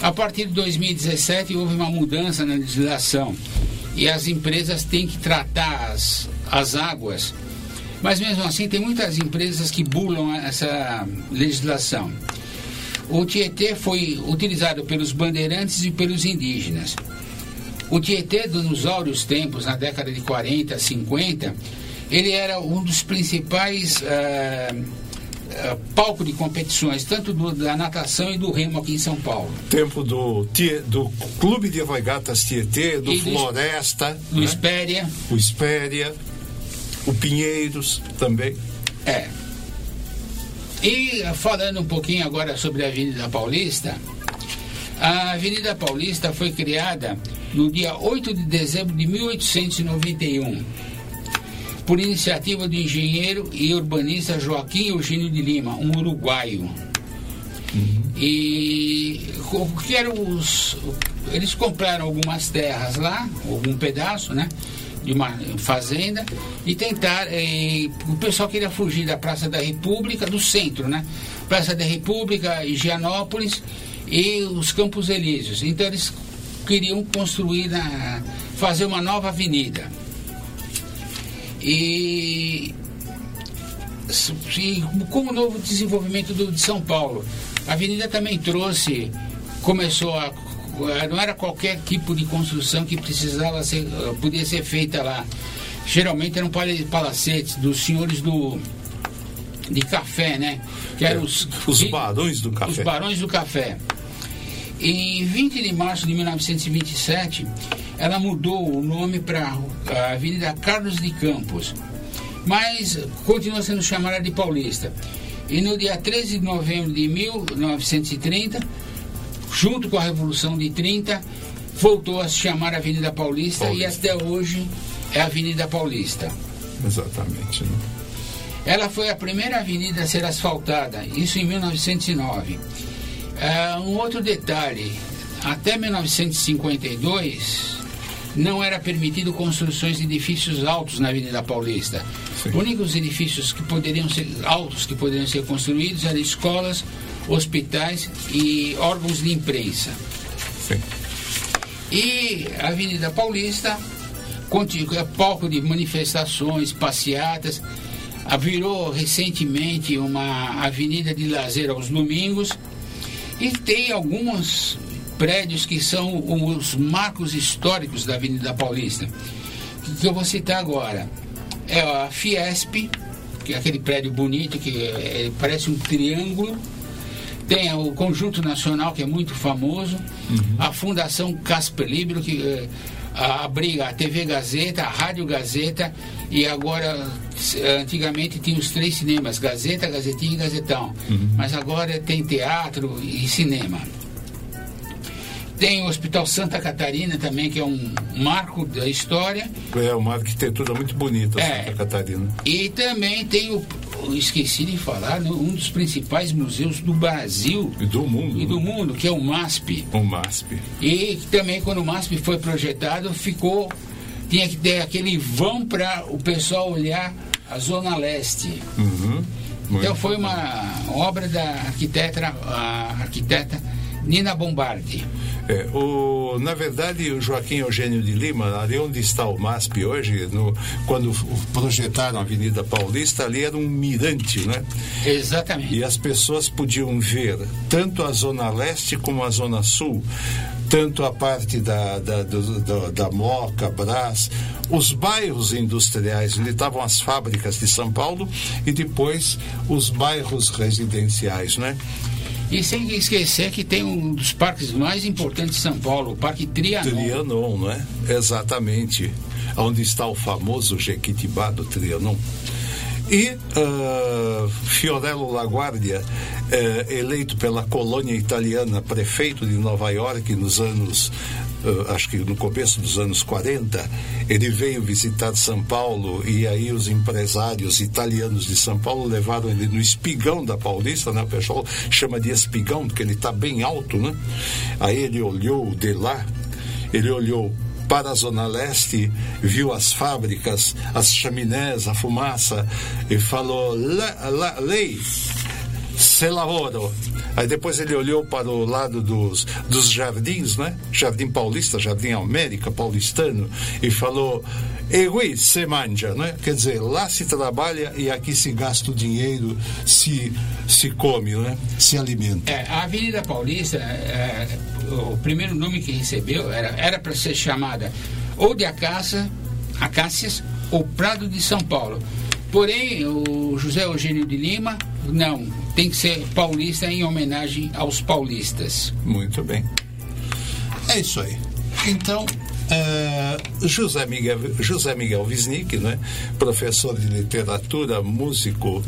Speaker 4: A partir de 2017 houve uma mudança na legislação e as empresas têm que tratar as, as águas, mas mesmo assim tem muitas empresas que bulam essa legislação. O Tietê foi utilizado pelos bandeirantes e pelos indígenas. O Tietê, nos áureos tempos, na década de 40, 50, ele era um dos principais ah, palcos de competições, tanto do- da natação e do remo aqui em São Paulo.
Speaker 3: Tempo do, do Clube de Regatas Tietê, do
Speaker 4: E
Speaker 3: Floresta,
Speaker 4: Do
Speaker 3: né?
Speaker 4: Espéria.
Speaker 3: o Espéria, o Pinheiros também.
Speaker 4: É. E ah, falando um pouquinho agora sobre a Avenida Paulista, a Avenida Paulista foi criada no dia 8 de dezembro de 1891, por iniciativa do engenheiro e urbanista Joaquim Eugênio de Lima, um uruguaio. E o que eram os. Eles compraram algumas terras lá, algum pedaço, né? De uma fazenda, e tentaram. eh, o pessoal queria fugir da Praça da República, do centro, né? Praça da República, Higienópolis e os Campos Elíseos. Então eles queriam construir, na, fazer uma nova avenida. E e com o novo desenvolvimento do, de São Paulo, a avenida também trouxe, começou a. Não era qualquer tipo de construção que precisava ser, eh, podia ser feita lá. Geralmente eram pala- palacetes dos senhores do, de café, né? Que eram os,
Speaker 3: Os barões do café.
Speaker 4: os barões do café. Em 20 de março de 1927, ela mudou o nome para a Avenida Carlos de Campos, mas continua sendo chamada de Paulista. E no dia 13 de novembro de 1930, junto com a Revolução de 30, voltou a se chamar Avenida Paulista, e até hoje é Avenida Paulista.
Speaker 3: Exatamente. Né?
Speaker 4: Ela foi a primeira avenida a ser asfaltada, isso em 1909. Ah, um outro detalhe: até 1952 não era permitido construções de edifícios altos na Avenida Paulista. Os únicos edifícios que poderiam ser altos que poderiam ser construídos eram escolas, hospitais e órgãos de imprensa. E a Avenida Paulista é palco de manifestações, passeatas. Virou recentemente uma avenida de lazer aos domingos e tem alguns prédios que são os marcos históricos da Avenida Paulista, que eu vou citar agora. É a Fiesp, que é aquele prédio bonito que é- parece um triângulo. Tem o Conjunto Nacional, que é muito famoso, a Fundação Casper Libro, que eh, abriga a TV Gazeta, a Rádio Gazeta, e agora, s- antigamente tinha os três cinemas, Gazeta, Gazetinha e Gazetão. Mas agora tem teatro e cinema. Tem o Hospital Santa Catarina também, que é um marco da história.
Speaker 3: É uma arquitetura muito bonita,
Speaker 4: É.
Speaker 3: Santa Catarina.
Speaker 4: E também tem o, esqueci de falar, né, um dos principais museus do Brasil
Speaker 3: E do mundo.
Speaker 4: e do mundo, que é o MASP.
Speaker 3: O MASP.
Speaker 4: E também quando o MASP foi projetado, ficou tinha que ter aquele vão para o pessoal olhar a zona leste.
Speaker 3: Uhum.
Speaker 4: Então foi uma obra da arquiteta, arquiteta Nina Bombardi.
Speaker 3: É, o, na verdade, o Joaquim Eugênio de Lima, ali onde está o MASP hoje, no, quando projetaram a Avenida Paulista, ali era um mirante, né?
Speaker 4: Exatamente.
Speaker 3: E as pessoas podiam ver tanto a Zona Leste como a Zona Sul, tanto a parte da, da, do- da Moca, Brás, os bairros industriais, onde estavam as fábricas de São Paulo, e depois os bairros residenciais, né?
Speaker 4: E sem esquecer que tem um dos parques mais importantes de São Paulo, o Parque Trianon.
Speaker 3: Trianon, não é? Exatamente. Onde está o famoso Jequitibá do Trianon. E ah, Fiorello LaGuardia, eh, eleito pela colônia italiana prefeito de Nova York nos anos, acho que no começo dos anos 40, ele veio visitar São Paulo e aí os empresários italianos de São Paulo levaram ele no espigão da Paulista, né? O pessoal chama de espigão porque ele está bem alto, né? Aí ele olhou de lá, ele olhou para a Zona Leste, viu as fábricas, as chaminés, a fumaça, e falou: "La- la- lei, se lavoro. Aí depois ele olhou para o lado dos, dos jardins, né? Jardim Paulista, Jardim América, paulistano, e falou: Egui se mangia, né? Quer dizer, lá se trabalha e aqui se gasta o dinheiro, se, se come, né? Se alimenta.
Speaker 4: É, a Avenida Paulista, é, o primeiro nome que recebeu era para ser chamada ou de Acácia, Acácias ou Prado de São Paulo. Porém, o José Eugênio de Lima, não, tem que ser paulista em homenagem aos paulistas.
Speaker 3: Muito bem. É isso aí. Então, eh, José, Miguel, José Miguel Wisnik, né? professor de literatura, músico,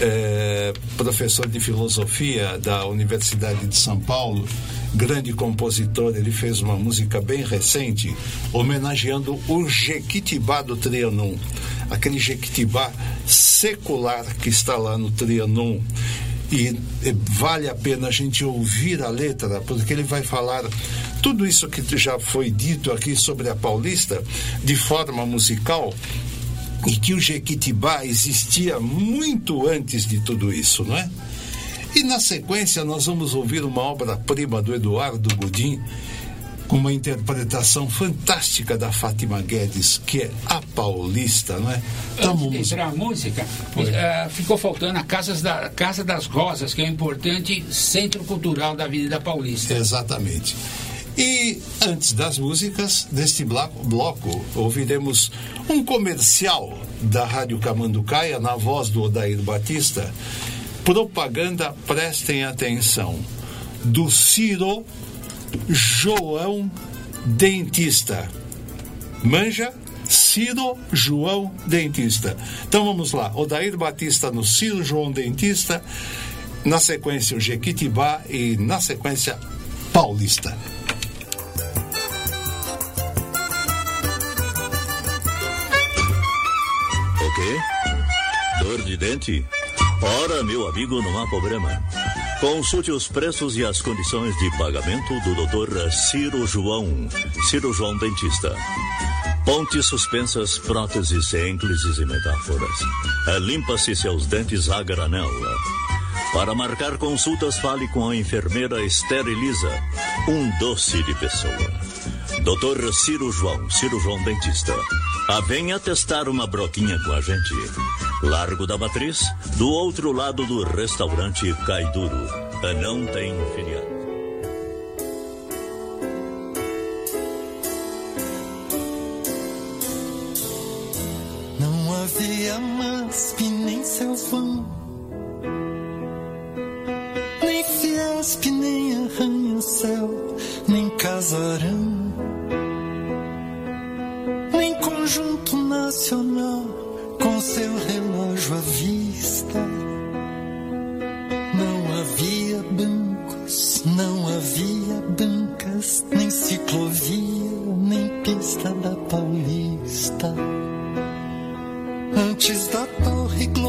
Speaker 3: eh, professor de filosofia da Universidade de São Paulo, grande compositor, ele fez uma música bem recente homenageando o Jequitibá do Trianon, aquele Jequitibá secular que está lá no Trianon. E vale a pena a gente ouvir a letra, porque ele vai falar tudo isso que já foi dito aqui sobre a Paulista de forma musical e que o Jequitibá existia muito antes de tudo isso, não é? E na sequência nós vamos ouvir uma obra-prima do Eduardo Godin com uma interpretação fantástica da Fátima Guedes, que é a Paulista, não é? Então
Speaker 4: Antes de a música, eh, ficou faltando a Casas da, Casa das Rosas, que é um importante centro cultural da Avenida Paulista.
Speaker 3: Exatamente. E antes das músicas deste bloco, ouviremos um comercial da Rádio Camanducaia na voz do Odair Batista. Propaganda, prestem atenção, do Ciro João Dentista. Manja? Ciro João Dentista. Então vamos lá. Odair Batista no Ciro João Dentista. Na sequência, o Jequitibá e na sequência, Paulista.
Speaker 14: O quê? Dor de dente? Ora, meu amigo, não há problema. Consulte os preços e as condições de pagamento do Dr. Ciro João, Ciro João Dentista. Pontes suspensas, próteses, ênclises e metáforas. É, Limpa-se seus dentes a granel. Para marcar consultas, fale com a enfermeira Esteriliza, um doce de pessoa. Doutor Ciro João, Ciro João Dentista. Ah, venha testar uma broquinha com a gente. Largo da Matriz, do outro lado do restaurante Caiduro. É, não tem feriado.
Speaker 13: Não havia maspe nem selvão, nem
Speaker 15: fiasco, nem arranha-céu, nem casarão conjunto nacional com seu relógio à vista. Não havia bancos, não havia bancas, nem ciclovia, nem pista da Paulista. Antes da Torre Glória.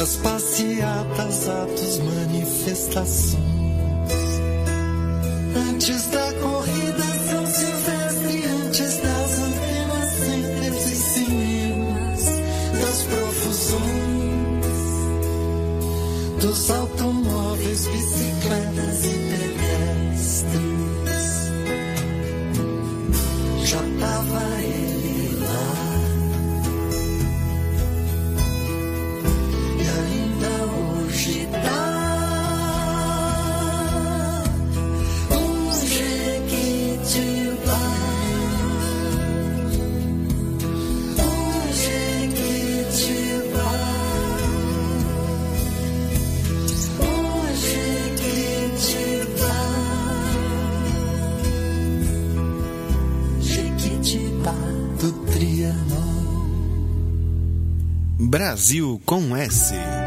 Speaker 15: As passeatas, atos, manifestações.
Speaker 16: Brasil com S.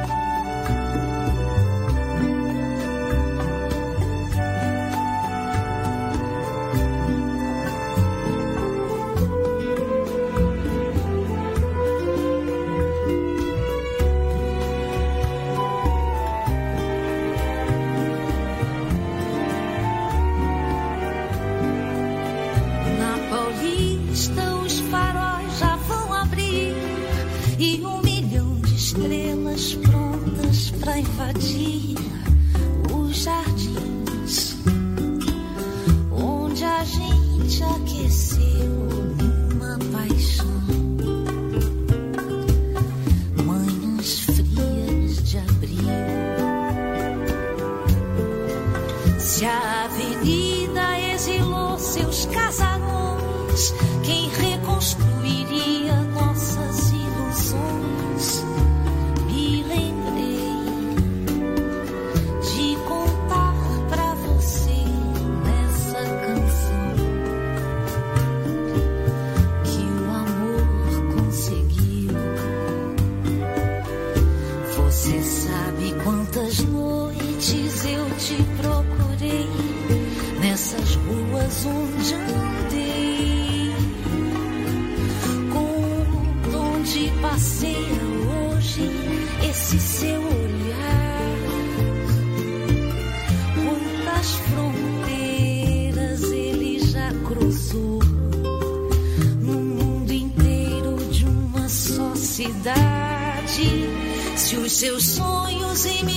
Speaker 17: seus
Speaker 16: sonhos emigraram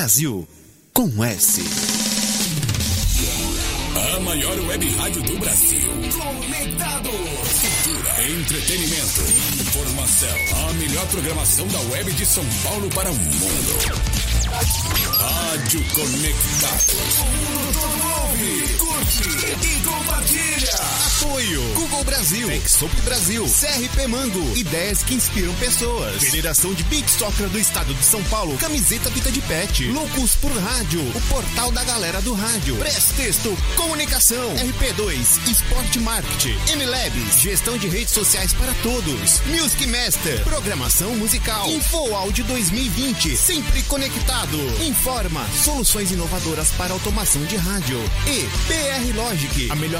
Speaker 6: Brasil com S.
Speaker 1: A maior web rádio do Brasil. Conectado. Cultura, entretenimento, informação. A melhor programação da web de São Paulo para o mundo. Rádio Conectado. O mundo todo ouve, curte e compartilha.
Speaker 18: Apoio Google Brasil, Texop Brasil, CRP Mango, ideias que inspiram pessoas. Federação de Big Soccer do Estado de São Paulo, camiseta Vida de Pet, Loucos por Rádio, o portal da galera do rádio. Prestexto, comunicação, RP2, Esporte Marketing, MLabs, gestão de redes sociais para todos. Music Master, programação musical. Info Áudio 2020, sempre conectado. Informa, soluções inovadoras para automação de rádio. E PR Logic, a melhor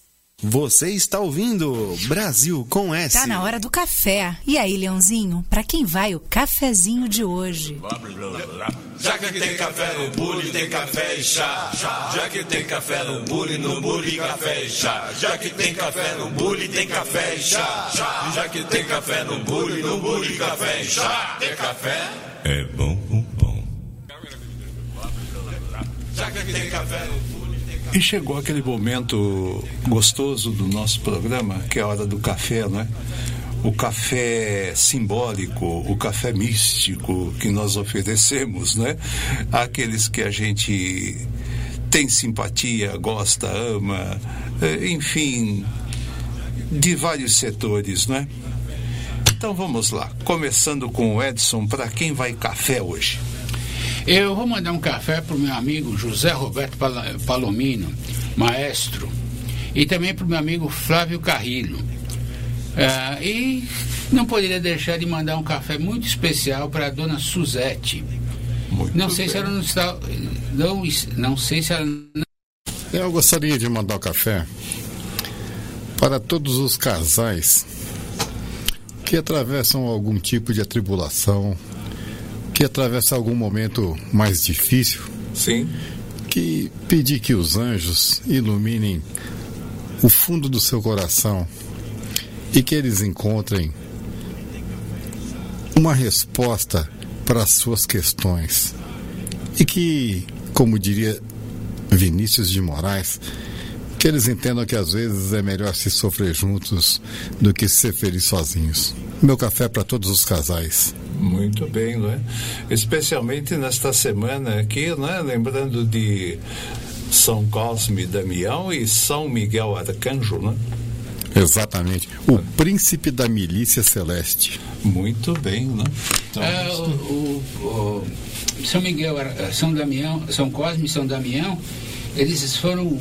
Speaker 6: Você está ouvindo Brasil com S.
Speaker 19: Tá na hora do café. E aí, Leãozinho, pra quem vai o cafezinho de hoje?
Speaker 20: Já que tem café no bule, tem café e chá. Já que tem café no bule, no bule, café e chá. Já que tem café no bule, tem café e chá. Já que tem café no bule, no bule, café e chá. Tem café? É bom, bom, bom. Já que tem café no bule,
Speaker 3: E chegou aquele momento gostoso do nosso programa, que é a hora do café, né? O café simbólico, o café místico que nós oferecemos, né? Aqueles que a gente tem simpatia, gosta, ama, eh, enfim, de vários setores, né? Então vamos lá, começando com o Edson, para quem vai café hoje?
Speaker 4: Eu vou mandar um café para o meu amigo José Roberto Palomino, maestro, e também para o meu amigo Flávio Carrilho. Ah, e não poderia deixar de mandar um café muito especial para a dona Suzete. não sei se ela não está. Não, não sei se ela. não-
Speaker 2: Eu gostaria de mandar o café para todos os casais que atravessam algum tipo de atribulação, que atravessam algum momento mais difícil.
Speaker 3: Sim.
Speaker 2: Que pedir que os anjos iluminem o fundo do seu coração e que eles encontrem uma resposta para as suas questões. E que, como diria Vinícius de Moraes, que eles entendam que às vezes é melhor se sofrer juntos do que ser feliz sozinhos. Meu café para todos os casais.
Speaker 3: Muito bem, não é? Especialmente nesta semana aqui, né? Lembrando de São Cosme e Damião e São Miguel Arcanjo, né?
Speaker 2: Exatamente. O príncipe da milícia celeste.
Speaker 3: Muito bem, né? Então,
Speaker 4: Ah, o, o- o São Miguel, era- São Damião, São Cosme e São Damião, eles foram.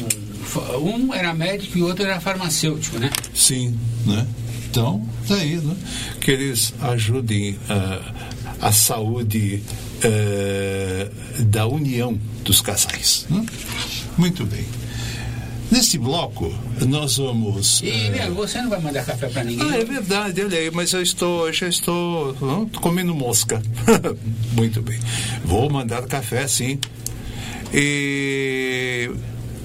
Speaker 4: Um era médico e o outro era farmacêutico, né?
Speaker 3: Sim, né? Então, tá aí, né? Que eles ajudem ah, a saúde eh, da união dos casais. né? Muito bem. Nesse bloco, nós vamos.
Speaker 4: E, meu, você não vai mandar café para ninguém?
Speaker 3: Ah, é verdade, olha aí, mas eu estou, eu já estou hum, comendo mosca. Muito bem. Vou mandar café, sim. E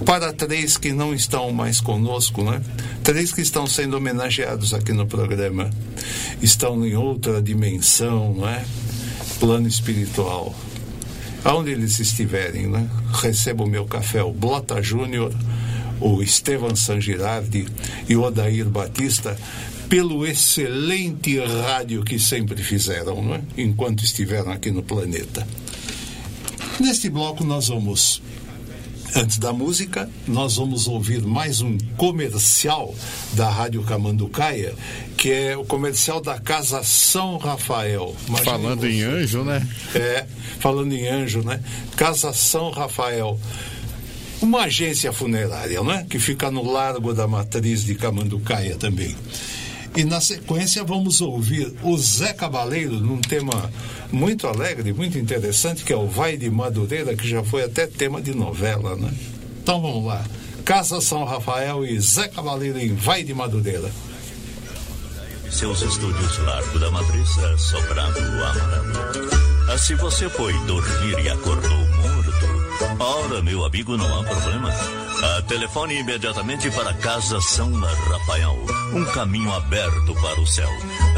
Speaker 3: para três que não estão mais conosco, né? Três que estão sendo homenageados aqui no programa. Estão em outra dimensão, não é? Plano espiritual. Aonde eles estiverem, né? Recebo o meu café, o Blota Júnior, o Estevam Sangirardi e o Odair Batista, pelo excelente rádio que sempre fizeram, não é? enquanto estiveram aqui no planeta. Neste bloco nós vamos, antes da música, nós vamos ouvir mais um comercial da Rádio Camanducaia, que é o comercial da Casa São Rafael.
Speaker 2: Falando em
Speaker 3: você.
Speaker 2: anjo, né?
Speaker 3: É, falando em anjo, né? Casa São Rafael. Uma agência funerária, né? Que fica no Largo da Matriz de Camanducaia também. E na sequência vamos ouvir o Zé Cabaleiro num tema muito alegre, muito interessante, que é o Vai de Madureira, que já foi até tema de novela, né? Então vamos lá. Casa São Rafael e Zé Cabaleiro em Vai de Madureira.
Speaker 14: Seus estúdios Largo da Matriz, é Sobrado Amarelo. Ah, Se você foi dormir e acordou morto, ora, meu amigo, não há problema. Ah, telefone imediatamente para Casa São Rafael. Um caminho aberto para o céu.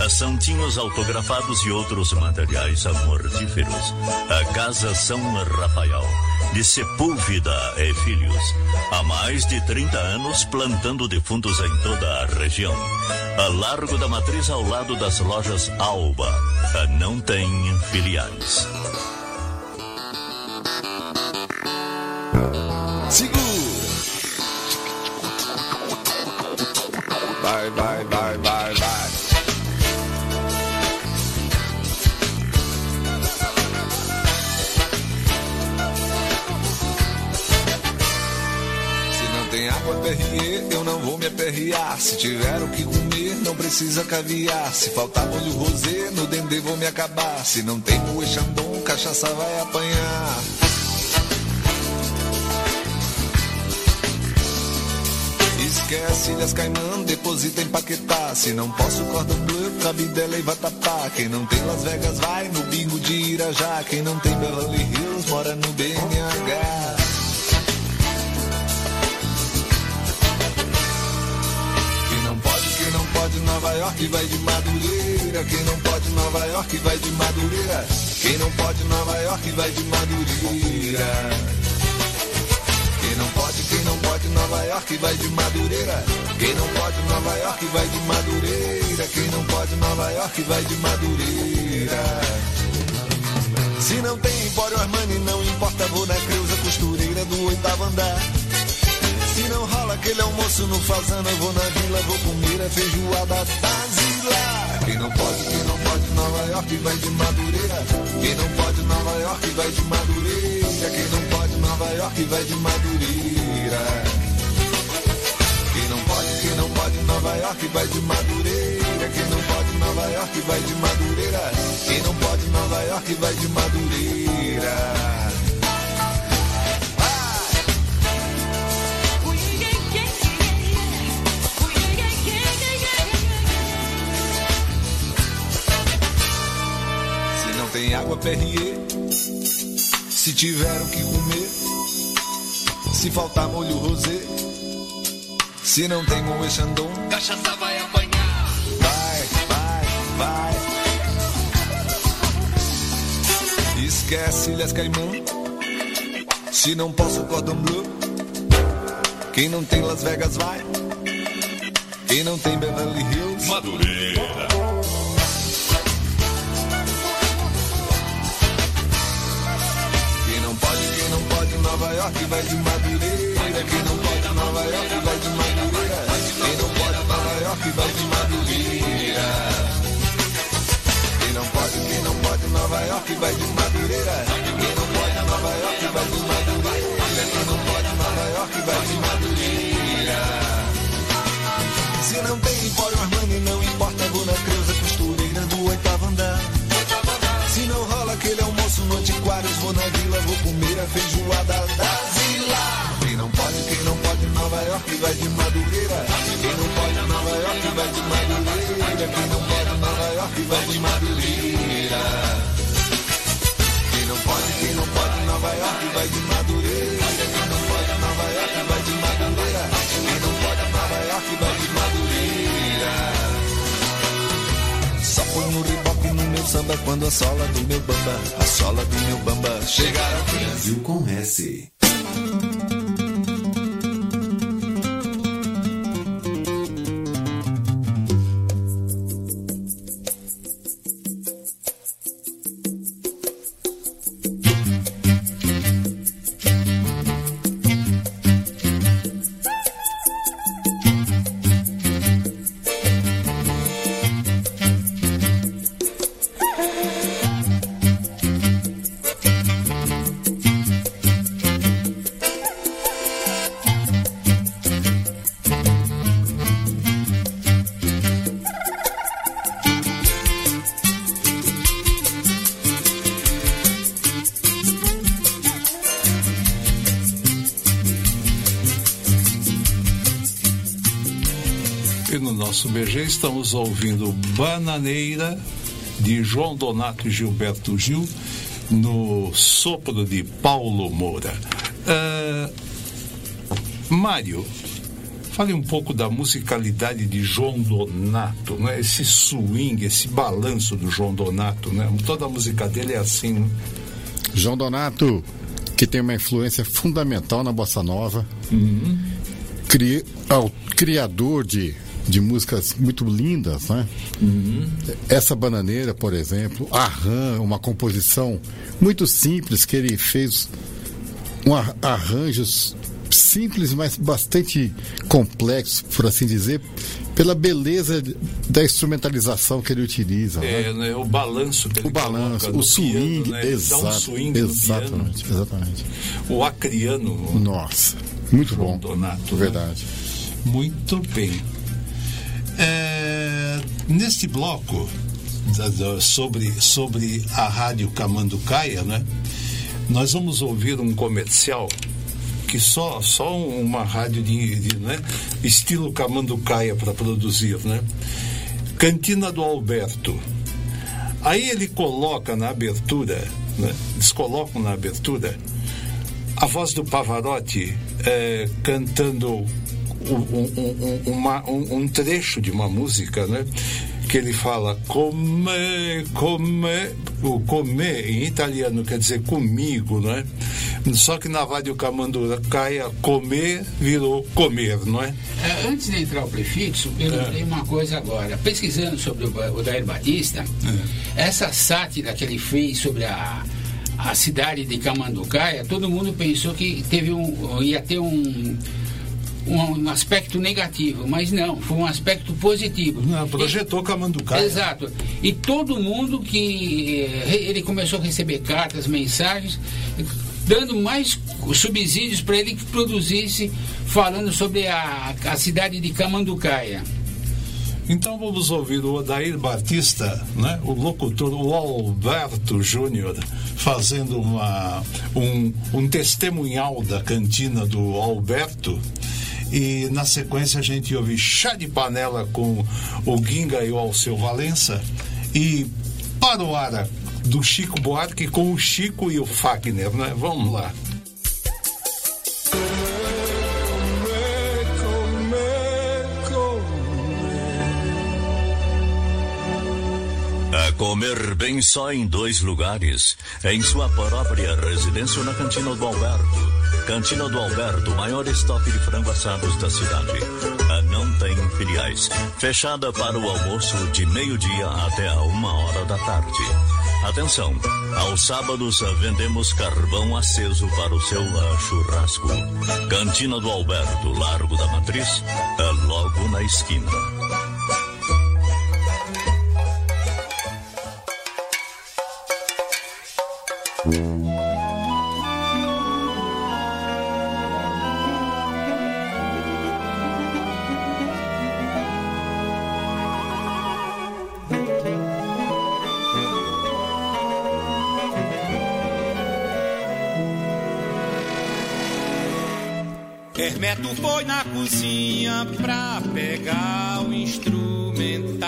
Speaker 14: Ah, Santinhos autografados e outros materiais mortíferos. A Casa São Rafael. De Sepúlveda e Filhos. Há mais de 30 anos plantando defuntos em toda a região. A Largo da Matriz ao lado das lojas Alba. Ah, Não tem filiais.
Speaker 21: Vai, vai, vai, vai, vai. Se não tem água perrier, eu não vou me aperrear. Se tiver o que comer, não precisa caviar. Se faltar molho rosé, no dendê vou me acabar. Se não tem moe chandon, cachaça vai apanhar. Esquece ilhas Caimã, deposita em Paquetá. Se não posso, cordon bleu, cabidela e vatapá. Quem não tem Las Vegas vai no bingo de Irajá. Quem não tem Beverly Hills mora no BNH. Quem não pode, quem não pode, Nova York vai de Madureira. Quem não pode, Nova York vai de Madureira. Quem não pode, Nova York vai de Madureira. Não pode, quem não pode, Nova York vai de Madureira. Quem não pode, Nova York vai de Madureira. Quem não pode, Nova York vai de Madureira. Se não tem Empório Armani, não importa, vou na Creuza Costureira do oitavo andar. Se não rola aquele almoço no fazano, eu vou na vila, vou comer a feijoada da Zila. Quem não pode, quem não pode, Nova York vai de Madureira. Quem não pode, Nova York vai de Madureira. Quem não pode, Nova York vai de Madureira. Quem não pode, quem não pode, Nova York vai de Madureira. Quem não pode, Nova York vai de Madureira. Quem não pode, Nova York vai de Madureira. Tem água, Perrier. Se tiver o que comer. Se faltar molho rosé. Se não tem moe Chandon.
Speaker 20: Cachaça vai apanhar.
Speaker 21: Vai, vai, vai. Esquece Ilhas Caimã. Se não posso Cordon Bleu. Quem não tem Las Vegas vai. Quem não tem Beverly Hills.
Speaker 20: Madureira.
Speaker 21: Quem não pode, quem não pode, Nova York vai de Madureira. Quem não pode, Nova York vai de Madureira. Quem não pode, Nova York vai de Madureira. Quem não pode, quem não pode, Nova York vai de Madureira. Quem não pode, Nova York vai de Madureira. Quem não pode, Nova York vai de Madureira. Se não tem Empório Armani, não importa, vou na Creuza Costureira do oitavo andar. Se não rola aquele almoço no Antiquários, vou na vila, samba quando a sola do meu bamba, a sola do meu bamba chegar ao
Speaker 6: Brasil com S.
Speaker 3: E no nosso BG estamos ouvindo Bananeira, de João Donato e Gilberto Gil, no sopro de Paulo Moura. Ah, Mário, fale um pouco da musicalidade de João Donato, né? esse swing, esse balanço do João Donato. Né? Toda a música dele é assim. Né?
Speaker 2: João Donato, que tem uma influência fundamental na bossa nova, cri- ao- criador de, de músicas muito lindas, né? Essa bananeira, por exemplo, a Ram, uma composição muito simples que ele fez um ar- arranjos simples, mas bastante complexos, por assim dizer, pela beleza da instrumentalização que ele utiliza. né?
Speaker 3: É, né, o balanço que ele
Speaker 2: O balanço, o swing,
Speaker 3: piano, né? Dá um
Speaker 2: exato,
Speaker 3: swing
Speaker 2: exatamente,
Speaker 3: piano.
Speaker 2: exatamente.
Speaker 3: O acriano.
Speaker 2: Nossa, muito bom.
Speaker 3: Donato. né?
Speaker 2: Verdade.
Speaker 3: Muito bem. É, neste bloco sobre, sobre a rádio Camanducaia, né? Nós vamos ouvir um comercial que só, só uma rádio de, de, né? estilo Camanducaia para produzir, né? Cantina do Alberto. Aí ele coloca na abertura, né? eles colocam na abertura a voz do Pavarotti eh, cantando um, um- um- uma- um- trecho de uma música, né? que ele fala come, come, o comer em italiano quer dizer comigo, não é? Só que na Rádio Camanducaia, comer virou comer, não é?
Speaker 4: É, Antes de entrar o prefixo, eu
Speaker 3: É.
Speaker 4: lembrei uma coisa agora. Pesquisando sobre o o Dair Batista, essa sátira que ele fez sobre a, a cidade de Camanducaia, todo mundo pensou que teve um, ia ter um, um, um aspecto negativo, mas não, foi um aspecto positivo.
Speaker 3: Não, projetou Camanducaia.
Speaker 4: Exato. E todo mundo que eh, ele começou a receber cartas, mensagens, dando mais subsídios para ele que produzisse, falando sobre a, a cidade de Camanducaia.
Speaker 3: Então vamos ouvir o Odair Batista, né? o locutor, o Alberto Júnior, fazendo uma, um, um testemunhal da cantina do Alberto. E na sequência a gente ouve Chá de Panela com o Guinga e o Alceu Valença. E ar do Chico Buarque com o Chico e o Fagner, né? Vamos lá.
Speaker 14: Comer bem só em dois lugares. Em sua própria residência na Cantina do Alberto. Cantina do Alberto, maior estoque de frango assados da cidade. Não tem filiais. Fechada para o almoço de meio-dia até a uma hora da tarde. Atenção, aos sábados vendemos carvão aceso para o seu ah, churrasco. Cantina do Alberto, Largo da Matriz, ah, logo na esquina.
Speaker 22: Foi na cozinha pra pegar o instrumental.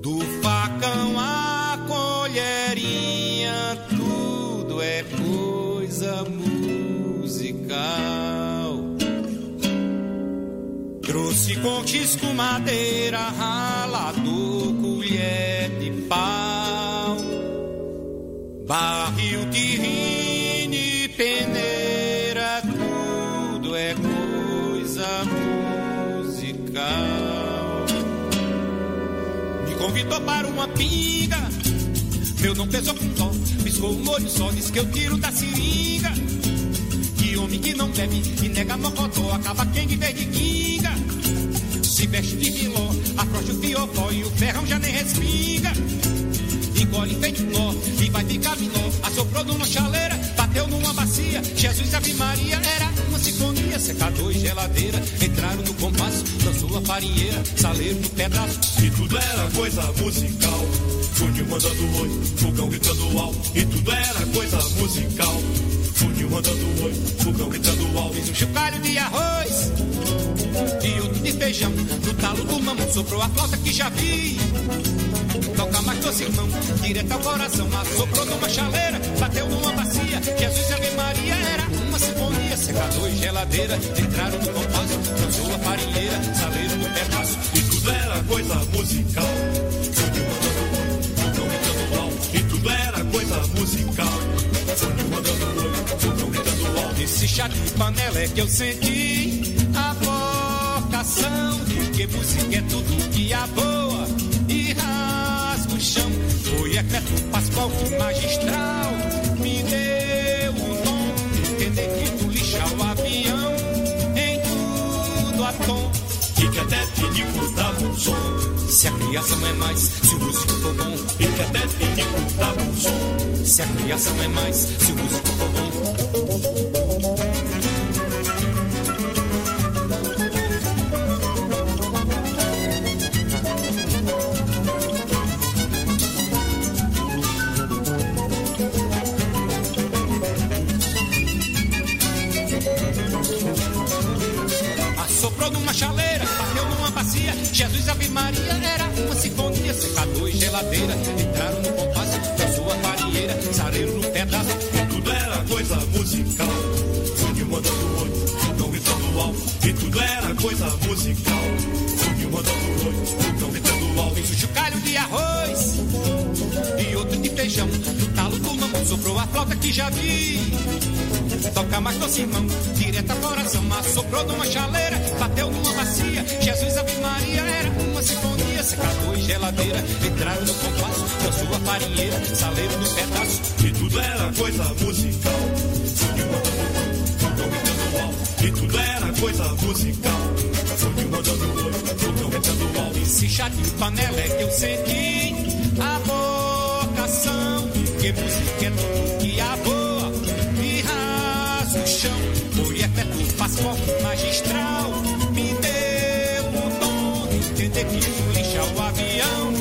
Speaker 22: Do facão à colherinha, tudo é coisa musical. Trouxe conchis com madeira, ralador, colher de pau. Barril de rine, Para uma pinga, meu não pesou com dó, piscou o molho só, disse que eu tiro da seringa. Que homem que não bebe e nega mocotó, acaba quem de vez de quinga. Se veste de viló, afrouxa o fiofó e o ferrão já nem respinga engole feito nó e vai ficar minó. Assoprou numa chaleira, bateu numa bacia. Jesus Ave Maria era sinfonia. Secador e geladeira entraram no compasso. Dançou a farinheira, saleiro no pedaço.
Speaker 20: E tudo era coisa musical. Funil mandando oi, fogão gritando alto. E tudo era coisa musical. Funil mandando oi, fogão gritando alto.
Speaker 22: Fiz um chocalho de arroz e outro de feijão. No talo do mamão soprou a flauta que já vi. Toca mais doce irmão, direto ao coração. Assoprou numa chaleira, bateu numa bacia. Jesus e Ave Maria era uma sinfonia. Secador e geladeira entraram no compasso. Dançou a farinheira, saleiro no pedaço.
Speaker 20: E tudo era coisa musical. Fogão gritando alto. E tudo era coisa musical. Fogão gritando alto.
Speaker 22: Esse chá de panela é que eu senti a vocação de que música é tudo que a boa e rasga o chão. Foi Ecleto Pascoal magistral, me deu o dom de entender que
Speaker 20: E até pinico dava um som.
Speaker 22: Se a criação é mais, se o músico for bom.
Speaker 20: Que até pinico dava um som.
Speaker 22: Se a criação é mais, se o músico for bom. Assoprou numa chaleira. Jesus Ave Maria era uma sinfonia. Secador e geladeira entraram no compasso da sua farinheira. Sareiro no pedaço.
Speaker 20: E tudo era coisa musical. Funil mandando oi, fogão gritando ventando alto, e tudo era coisa musical. Subiu mandando oi, vulcão ventando alto.
Speaker 22: Fez o chocalho de arroz e outro de feijão. No talo do mamão sobrou a flauta que já vi. Toca mais doce irmão, direto ao coração. Assoprou numa chaleira, bateu numa bacia. Jesus Ave Maria era uma sinfonia. Secador e geladeira entraram no compasso. Dançou a farinheira, saleiro no pedaço.
Speaker 20: E tudo era coisa musical. E tudo era coisa musical. Subiu mandando oi, vulcão ventando alto.
Speaker 22: Esse chá de panela é que eu senti a vocação. Que música é tudo que a boa forte magistral. Me deu o dom de entender que o avião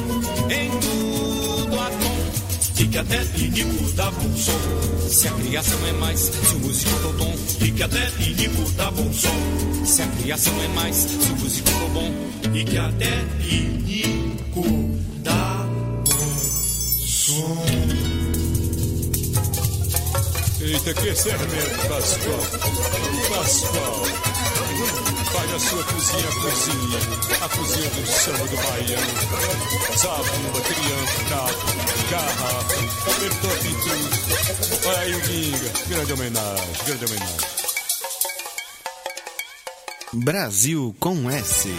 Speaker 22: em tudo a tom.
Speaker 20: E que até inimigo dá bom som.
Speaker 22: Se a criação é mais, se o músico for bom.
Speaker 20: E que até inimigo dá bom som.
Speaker 22: Se a criação é mais, se o músico for bom.
Speaker 20: E que até inimigo dá bom som.
Speaker 23: Eita, que sermento, Pascoal. Pascoal. Faz a sua cozinha, a cozinha. A cozinha do samba do baiano. Zabumba, criança, prato, garrafa, apertou pintura. Olha aí o Ginga. Grande homenagem, grande homenagem.
Speaker 6: Brasil com S.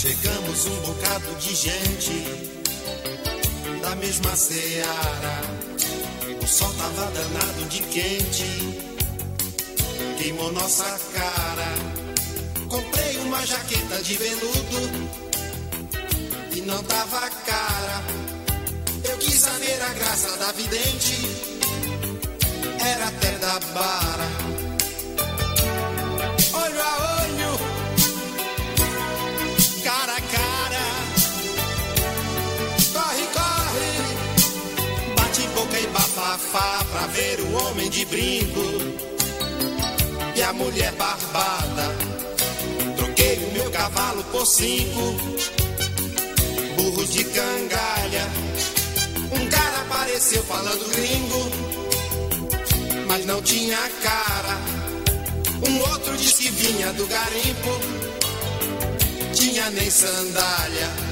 Speaker 18: Chegamos um bocado de gente da mesma seara. O sol tava danado de quente, queimou nossa cara. Comprei uma jaqueta de veludo e não tava cara. Eu quis saber a graça da vidente, era até da bara. Pra ver o homem de brinco e a mulher barbada. Troquei o meu cavalo por cinco burros de cangalha. Um cara apareceu falando gringo, mas não tinha cara. Um outro disse que vinha do garimpo, tinha nem sandália.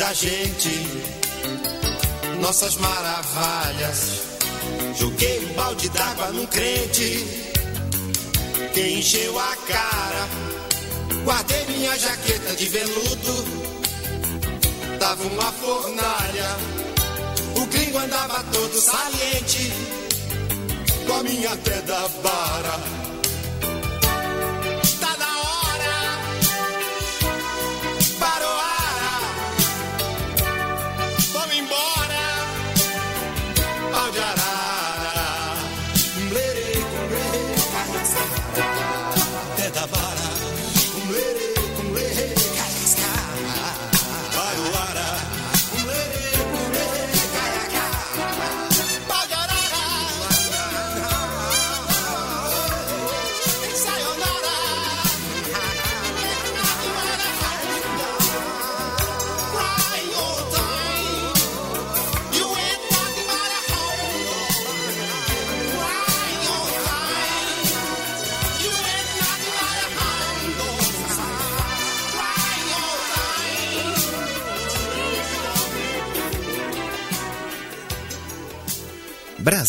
Speaker 18: Da gente, nossas maravilhas. Joguei um balde d'água num crente, que encheu a cara. Guardei minha jaqueta de veludo, tava uma fornalha. O gringo andava todo saliente, com a minha da bara.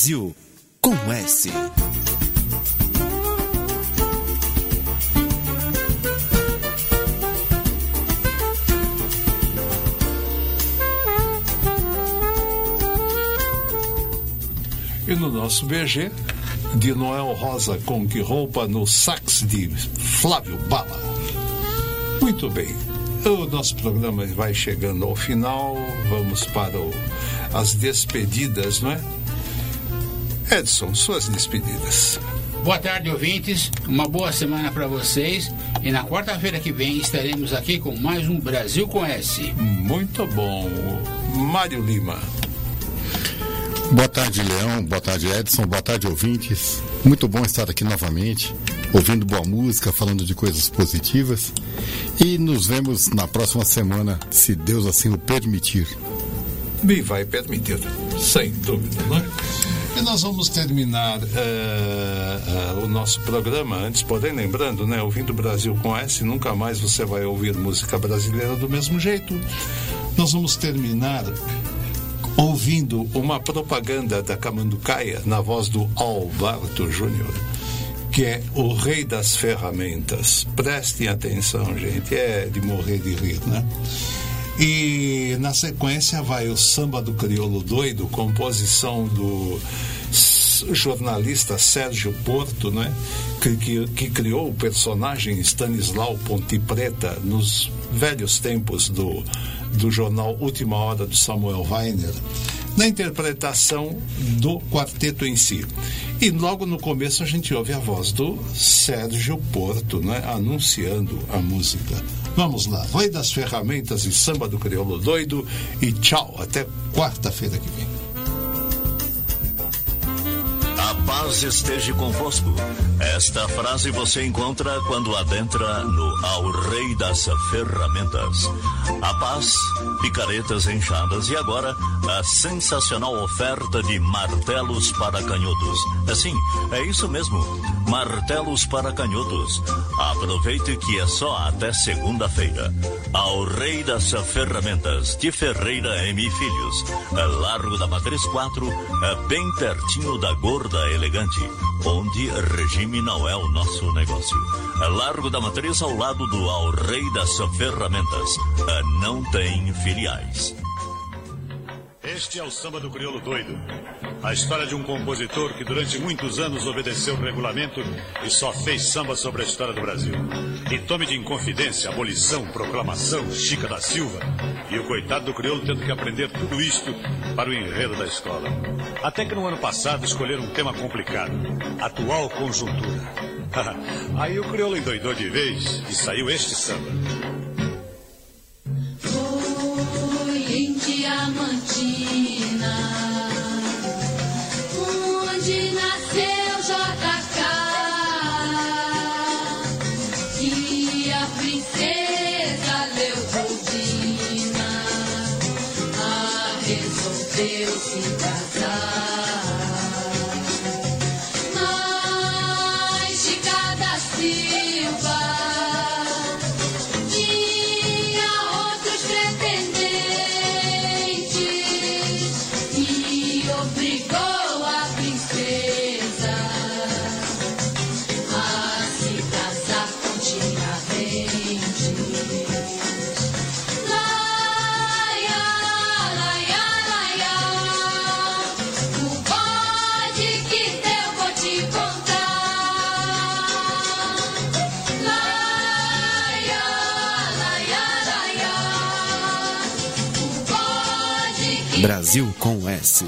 Speaker 6: Brasil com S.
Speaker 3: E no nosso BG, de Noel Rosa com que roupa no sax de Flávio Bala. Muito bem. O nosso programa vai chegando ao final. Vamos para o, as despedidas, não é? Edson, suas despedidas.
Speaker 4: Boa tarde, ouvintes. Uma boa semana para vocês. E na quarta-feira que vem estaremos aqui com mais um Brasil com S.
Speaker 3: Muito bom. Mário Lima.
Speaker 2: Boa tarde, Leão. Boa tarde, Edson. Boa tarde, ouvintes. Muito bom estar aqui novamente, ouvindo boa música, falando de coisas positivas. E nos vemos na próxima semana, se Deus assim o permitir.
Speaker 3: Me vai permitir, sem dúvida, não é? E nós vamos terminar eh, eh, o nosso programa antes, porém lembrando, né, ouvindo Brasil com S, nunca mais você vai ouvir música brasileira do mesmo jeito. Nós vamos terminar ouvindo uma propaganda da Camanducaia na voz do Alberto Júnior, que é o rei das ferramentas. Prestem atenção, gente, é de morrer de rir, né? E na sequência vai o Samba do Crioulo Doido, composição do jornalista Sérgio Porto, né? Que, que, que criou o personagem Stanislau Ponte Preta nos velhos tempos do, do jornal Última Hora do Samuel Weiner, na interpretação do quarteto em si. E logo no começo a gente ouve a voz do Sérgio Porto, né? Anunciando a música. Vamos lá, Rei das Ferramentas e Samba do Crioulo Doido e tchau, até quarta-feira que vem.
Speaker 14: A paz esteja convosco. Esta frase você encontra quando adentra no Ao Rei das Ferramentas. A paz, picaretas enxadas e agora a sensacional oferta de martelos para canhotos. Sim, é isso mesmo. Martelos para canhotos. Aproveite que é só até segunda-feira. Ao Rei das Ferramentas, de Ferreira M. Filhos. É Largo da Matriz 4, é bem pertinho da Gorda Elegante, onde regime não é o nosso negócio. É Largo da Matriz ao lado do Ao Rei das Ferramentas. É Não tem filiais.
Speaker 24: Este é o samba do crioulo doido. A história de um compositor que durante muitos anos obedeceu o regulamento e só fez samba sobre a história do Brasil. E tome de inconfidência, abolição, proclamação, Chica da Silva. E o coitado do crioulo tendo que aprender tudo isto para o enredo da escola. Até que no ano passado escolheram um tema complicado: atual conjuntura. Aí o crioulo endoidou de vez e saiu este samba.
Speaker 25: Diamantina, onde nasceu
Speaker 6: Brasil com S.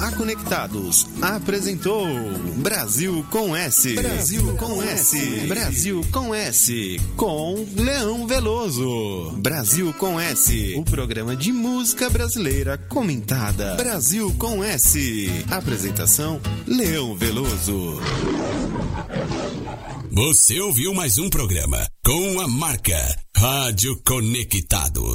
Speaker 6: A Conectados apresentou Brasil com S. Brasil com S. Brasil com S. Com Leão Veloso. Brasil com S. O programa de música brasileira comentada. Brasil com S. Apresentação Leão Veloso.
Speaker 1: Você ouviu mais um programa com a marca Rádio Conectado.